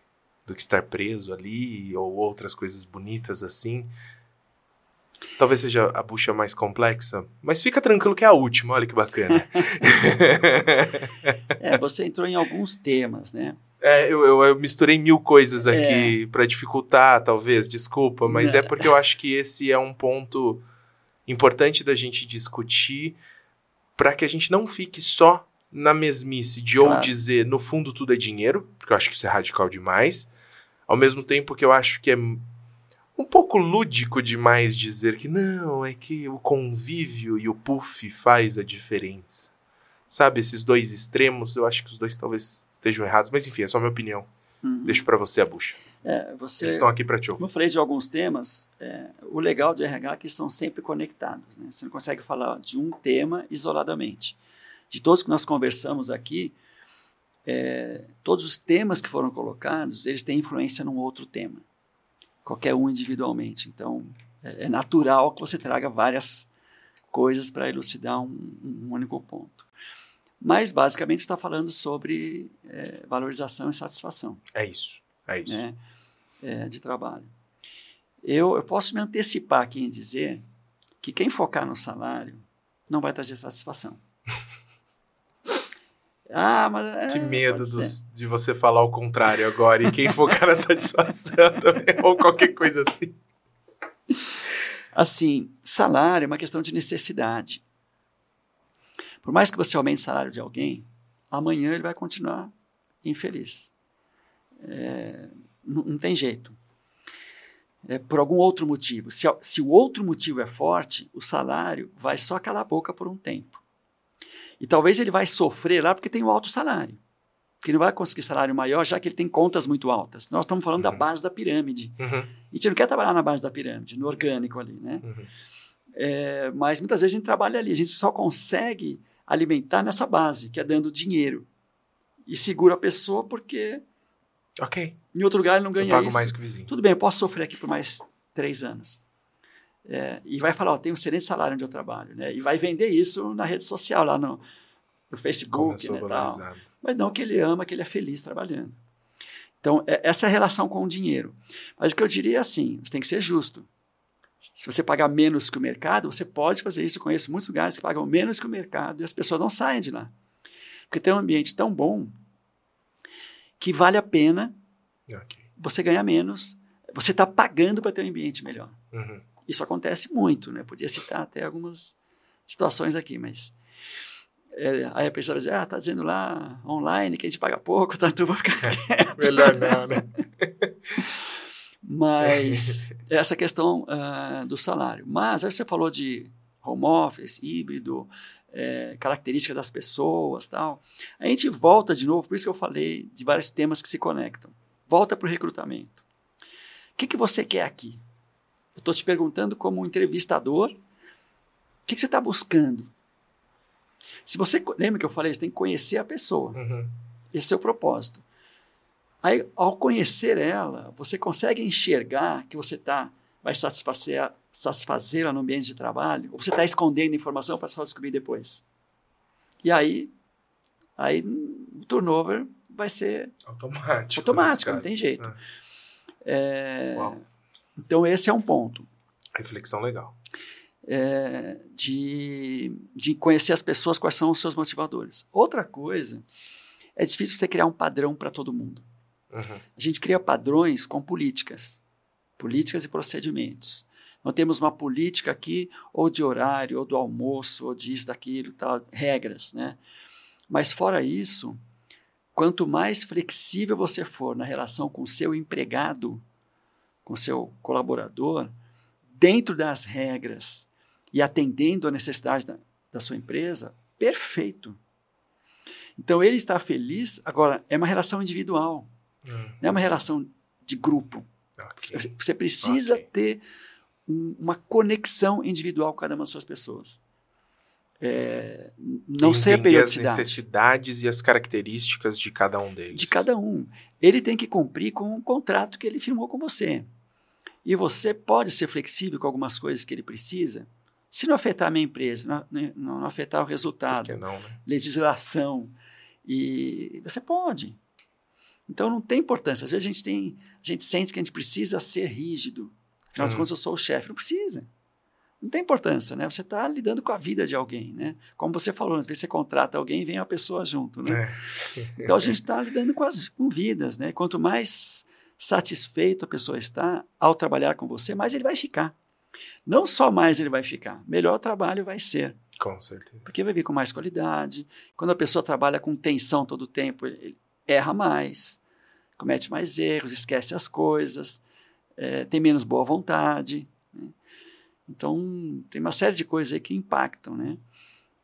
do que estar preso ali, ou outras coisas bonitas assim. Talvez seja a bucha mais complexa, mas fica tranquilo que é a última, olha que bacana. é, você entrou em alguns temas, né? É, eu, eu, eu, misturei mil coisas aqui é. para dificultar, talvez, desculpa, mas é porque eu acho que esse é um ponto importante da gente discutir para que a gente não fique só na mesmice de claro. ou dizer no fundo tudo é dinheiro, porque eu acho que isso é radical demais, ao mesmo tempo que eu acho que é um pouco lúdico demais dizer que não, é que o convívio e o puff faz a diferença. Sabe, esses dois extremos, eu acho que os dois talvez estejam errados, mas enfim, é só a minha opinião. Uhum. Deixo para você a bucha. É, você, Eles estão aqui para te ouvir. Como eu falei de alguns temas, é, o legal de RH é que estão sempre conectados. Né? Você não consegue falar de um tema isoladamente. De todos que nós conversamos aqui, é, todos os temas que foram colocados, eles têm influência num outro tema. Qualquer um individualmente. Então, é, é natural que você traga várias coisas para elucidar um, um único ponto. Mas, basicamente, está falando sobre é, valorização e satisfação. É isso. É isso. Né? É, de trabalho. Eu, eu posso me antecipar aqui em dizer que quem focar no salário não vai trazer satisfação. Ah, mas. É, que medo dos, de você falar o contrário agora e quem focar na satisfação também, ou qualquer coisa assim. Assim, salário é uma questão de necessidade. Por mais que você aumente o salário de alguém, amanhã ele vai continuar infeliz. É, não, não, tem jeito. É, por algum outro motivo. Se, se o outro motivo é forte, o salário vai só calar a boca por um tempo. E talvez ele vai sofrer lá porque tem um alto salário. Que não vai conseguir salário maior, já que ele tem contas muito altas. Nós estamos falando uhum. da base da pirâmide. Uhum. E a gente não quer trabalhar na base da pirâmide, no orgânico ali, né? Uhum. É, mas muitas vezes a gente trabalha ali. A gente só consegue alimentar nessa base, que é dando dinheiro. E segura a pessoa porque. Ok. Em outro lugar ele não ganha eu pago isso. mais que o vizinho. Tudo bem, eu posso sofrer aqui por mais três anos. É, e vai falar, ó, tem um excelente salário onde eu trabalho, né? E vai vender isso na rede social, lá no, no Facebook, né, tal. Mas não que ele ama, que ele é feliz trabalhando. Então, é, essa é a relação com o dinheiro. Mas o que eu diria é assim, você tem que ser justo. Se você pagar menos que o mercado, você pode fazer isso. Eu conheço muitos lugares que pagam menos que o mercado e as pessoas não saem de lá. Porque tem um ambiente tão bom que vale a pena okay. você ganhar menos. Você está pagando para ter um ambiente melhor. Uhum. Isso acontece muito, né? Podia citar até algumas situações aqui, mas é, aí a pessoa vai dizer, ah, tá dizendo lá online que a gente paga pouco, tá, então vou ficar quieto. Melhor não, né? Mas essa questão uh, do salário. Mas aí você falou de home office, híbrido, é, características das pessoas tal. A gente volta de novo, por isso que eu falei de vários temas que se conectam. Volta para o recrutamento. O que, que você quer aqui? Eu estou te perguntando como um entrevistador, o que, que você está buscando? Se você lembra que eu falei, você tem que conhecer a pessoa. Uhum. Esse é o propósito. Aí, ao conhecer ela, você consegue enxergar que você tá, vai satisfazer, satisfazê-la no ambiente de trabalho, ou você está escondendo informação para só descobrir depois. E aí, aí o turnover vai ser automático. Automático, não tem jeito. É. É, então, esse é um ponto. Reflexão legal. É, de, de conhecer as pessoas, quais são os seus motivadores. Outra coisa, é difícil você criar um padrão para todo mundo. Uhum. A gente cria padrões com políticas, políticas e procedimentos. Não temos uma política aqui, ou de horário, ou do almoço, ou disso, daquilo, tal, regras, né? Mas fora isso, quanto mais flexível você for na relação com o seu empregado, com o seu colaborador, dentro das regras e atendendo a necessidade da, da sua empresa, perfeito. Então ele está feliz, agora é uma relação individual, hum. não é uma relação de grupo. Okay. Você precisa okay. ter um, uma conexão individual com cada uma das suas pessoas. É, não sei a periodicidade. as necessidades e as características de cada um deles. De cada um. Ele tem que cumprir com um contrato que ele firmou com você. E você pode ser flexível com algumas coisas que ele precisa, se não afetar a minha empresa, não, não, não afetar o resultado, não, né? legislação, e você pode. Então não tem importância. Às vezes a gente tem, a gente sente que a gente precisa ser rígido. Afinal hum. de contas, eu sou o chefe. Não precisa. Não tem importância, né? Você está lidando com a vida de alguém, né? Como você falou, às vezes você contrata alguém e vem a pessoa junto, né? É. Então a gente está lidando com as com vidas, né? Quanto mais satisfeito a pessoa está ao trabalhar com você, mais ele vai ficar. Não só mais ele vai ficar, melhor o trabalho vai ser. Com certeza. Porque vai vir com mais qualidade. Quando a pessoa trabalha com tensão todo o tempo, ele erra mais, comete mais erros, esquece as coisas, é, tem menos boa vontade. Né? Então, tem uma série de coisas aí que impactam, né?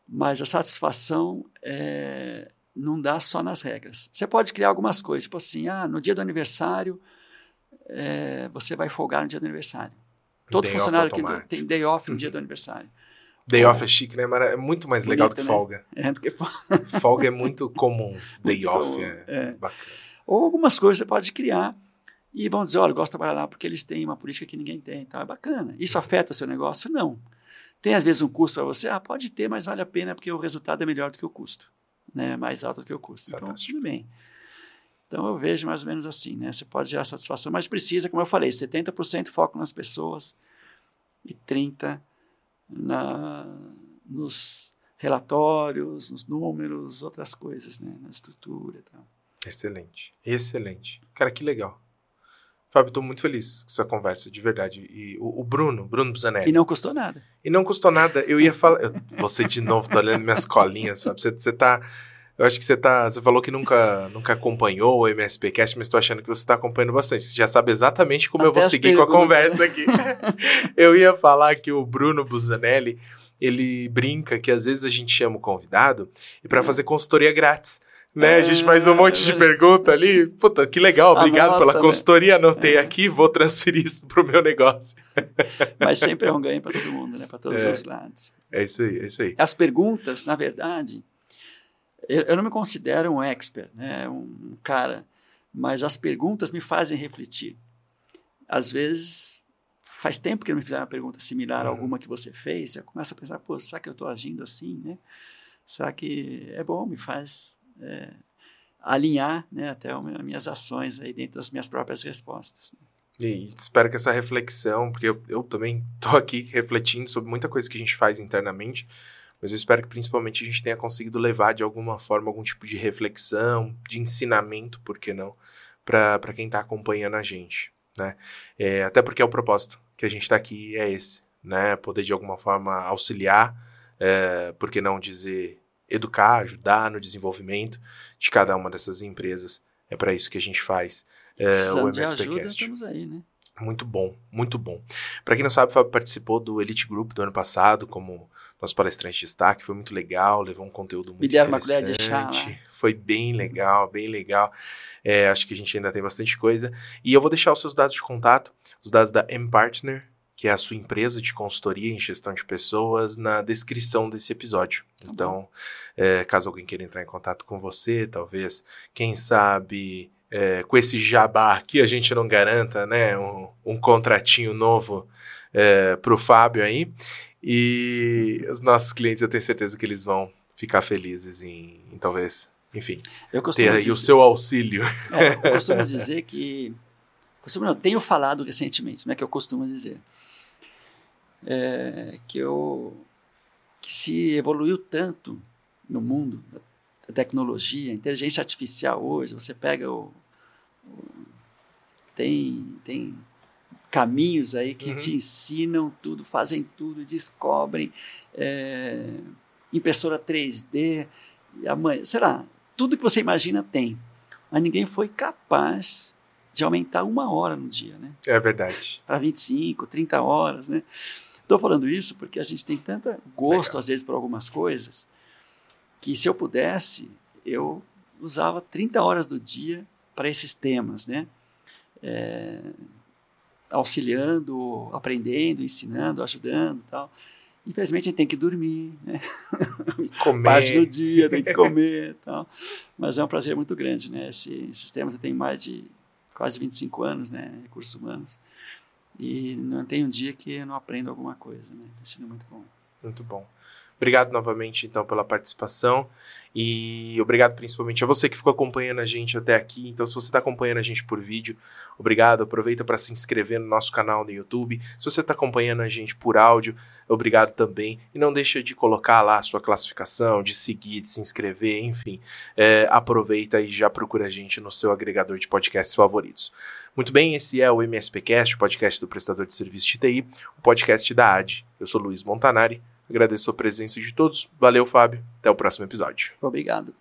Mas a satisfação é, não dá só nas regras. Você pode criar algumas coisas, tipo assim, ah, no dia do aniversário, é, você vai folgar no dia do aniversário. Todo day funcionário que tem day off no dia do aniversário. Day off é chique, né? Mas é muito mais legal do que né? folga. É, do que folga. folga é muito comum. Day off comum. É, é, bacana. Ou algumas coisas você pode criar e vão dizer, olha, eu gosto de trabalhar lá porque eles têm uma política que ninguém tem. Então é bacana. Isso afeta o seu negócio? Não. Tem às vezes um custo para você? Ah, pode ter, mas vale a pena porque o resultado é melhor do que o custo. Né? Mais alto do que o custo. Então, Fantástico. tudo bem. Então eu vejo mais ou menos assim, né? Você pode gerar satisfação, mas precisa, como eu falei, 70% foco nas pessoas e 30% na, nos relatórios, nos números, outras coisas, né? Na estrutura e tal. Excelente, excelente. Cara, que legal. Fábio, estou muito feliz com essa conversa, de verdade. E o, o Bruno, Bruno Busanelli. E não custou nada. E não custou nada. Eu ia falar. Eu, você de novo, tô olhando minhas colinhas, Fábio. Você, você tá. Eu acho que você tá. Você falou que nunca, nunca acompanhou o MSPcast, mas estou achando que você está acompanhando bastante. Você já sabe exatamente como Até eu vou seguir com a conversa aqui. eu ia falar que o Bruno Busanelli, ele brinca que às vezes a gente chama o convidado e para fazer consultoria grátis né? a gente faz um monte de pergunta ali. Puta, que legal, obrigado Anota, pela né? consultoria. Anotei é. aqui, vou transferir isso pro meu negócio. Mas sempre é um ganho para todo mundo, né? Para todos é. os lados. É isso aí, é isso aí. As perguntas, na verdade, eu, eu não me considero um expert, né? Um cara, mas as perguntas me fazem refletir. Às vezes, faz tempo que não me fizeram uma pergunta similar a uhum. alguma que você fez, eu começo a pensar, pô, será que eu estou agindo assim, né? Será que é bom, me faz é, alinhar né, até as minhas ações aí dentro das minhas próprias respostas. Né? E espero que essa reflexão, porque eu, eu também estou aqui refletindo sobre muita coisa que a gente faz internamente, mas eu espero que principalmente a gente tenha conseguido levar de alguma forma algum tipo de reflexão, de ensinamento, por que não, para quem está acompanhando a gente. Né? É, até porque é o propósito que a gente está aqui é esse, né? Poder de alguma forma auxiliar, é, por que não dizer educar, ajudar no desenvolvimento de cada uma dessas empresas. É para isso que a gente faz é, o MSPcast. estamos aí, né? Muito bom, muito bom. Para quem não sabe, Fábio participou do Elite Group do ano passado como nosso palestrante de destaque, foi muito legal, levou um conteúdo muito Me interessante. Uma de chá? Foi bem legal, bem legal. É, acho que a gente ainda tem bastante coisa. E eu vou deixar os seus dados de contato, os dados da M-Partner, que é a sua empresa de consultoria em gestão de pessoas, na descrição desse episódio. Tá então, é, caso alguém queira entrar em contato com você, talvez, quem sabe, é, com esse jabá aqui, a gente não garanta né, um, um contratinho novo é, para o Fábio aí. E os nossos clientes, eu tenho certeza que eles vão ficar felizes em, em talvez, enfim, ter aí dizer, o seu auxílio. É, eu costumo dizer que. Costumo, não, tenho falado recentemente, não é que eu costumo dizer é, que, eu, que se evoluiu tanto no mundo da tecnologia, inteligência artificial hoje, você pega o, tem, tem caminhos aí que Uhum. te ensinam tudo, fazem tudo, descobrem. é, impressora 3D, e amanhã, será? Tudo que você imagina tem. Mas ninguém foi capaz de aumentar uma hora no dia, né? É verdade. Para 25, 30 horas, né? Estou falando isso porque a gente tem tanto gosto, Legal. às vezes, por algumas coisas, que se eu pudesse, eu usava 30 horas do dia para esses temas, né? É, auxiliando, aprendendo, ensinando, ajudando tal. Infelizmente, a gente tem que dormir, né? Comer. parte do dia, tem que comer tal. Mas é um prazer muito grande, né? Esse, esses temas eu tenho mais de quase 25 anos, né? Recursos humanos. E não tem um dia que eu não aprendo alguma coisa, né? Tem sido muito bom. Muito bom. Obrigado novamente, então, pela participação. E obrigado principalmente a você que ficou acompanhando a gente até aqui. Então, se você está acompanhando a gente por vídeo, obrigado. Aproveita para se inscrever no nosso canal no YouTube. Se você está acompanhando a gente por áudio, obrigado também. E não deixa de colocar lá a sua classificação, de seguir, de se inscrever, enfim. É, aproveita e já procura a gente no seu agregador de podcasts favoritos. Muito bem, esse é o MSPcast, o podcast do prestador de serviço de TI, o podcast da AD. Eu sou Luiz Montanari. Agradeço a presença de todos. Valeu, Fábio. Até o próximo episódio. Obrigado.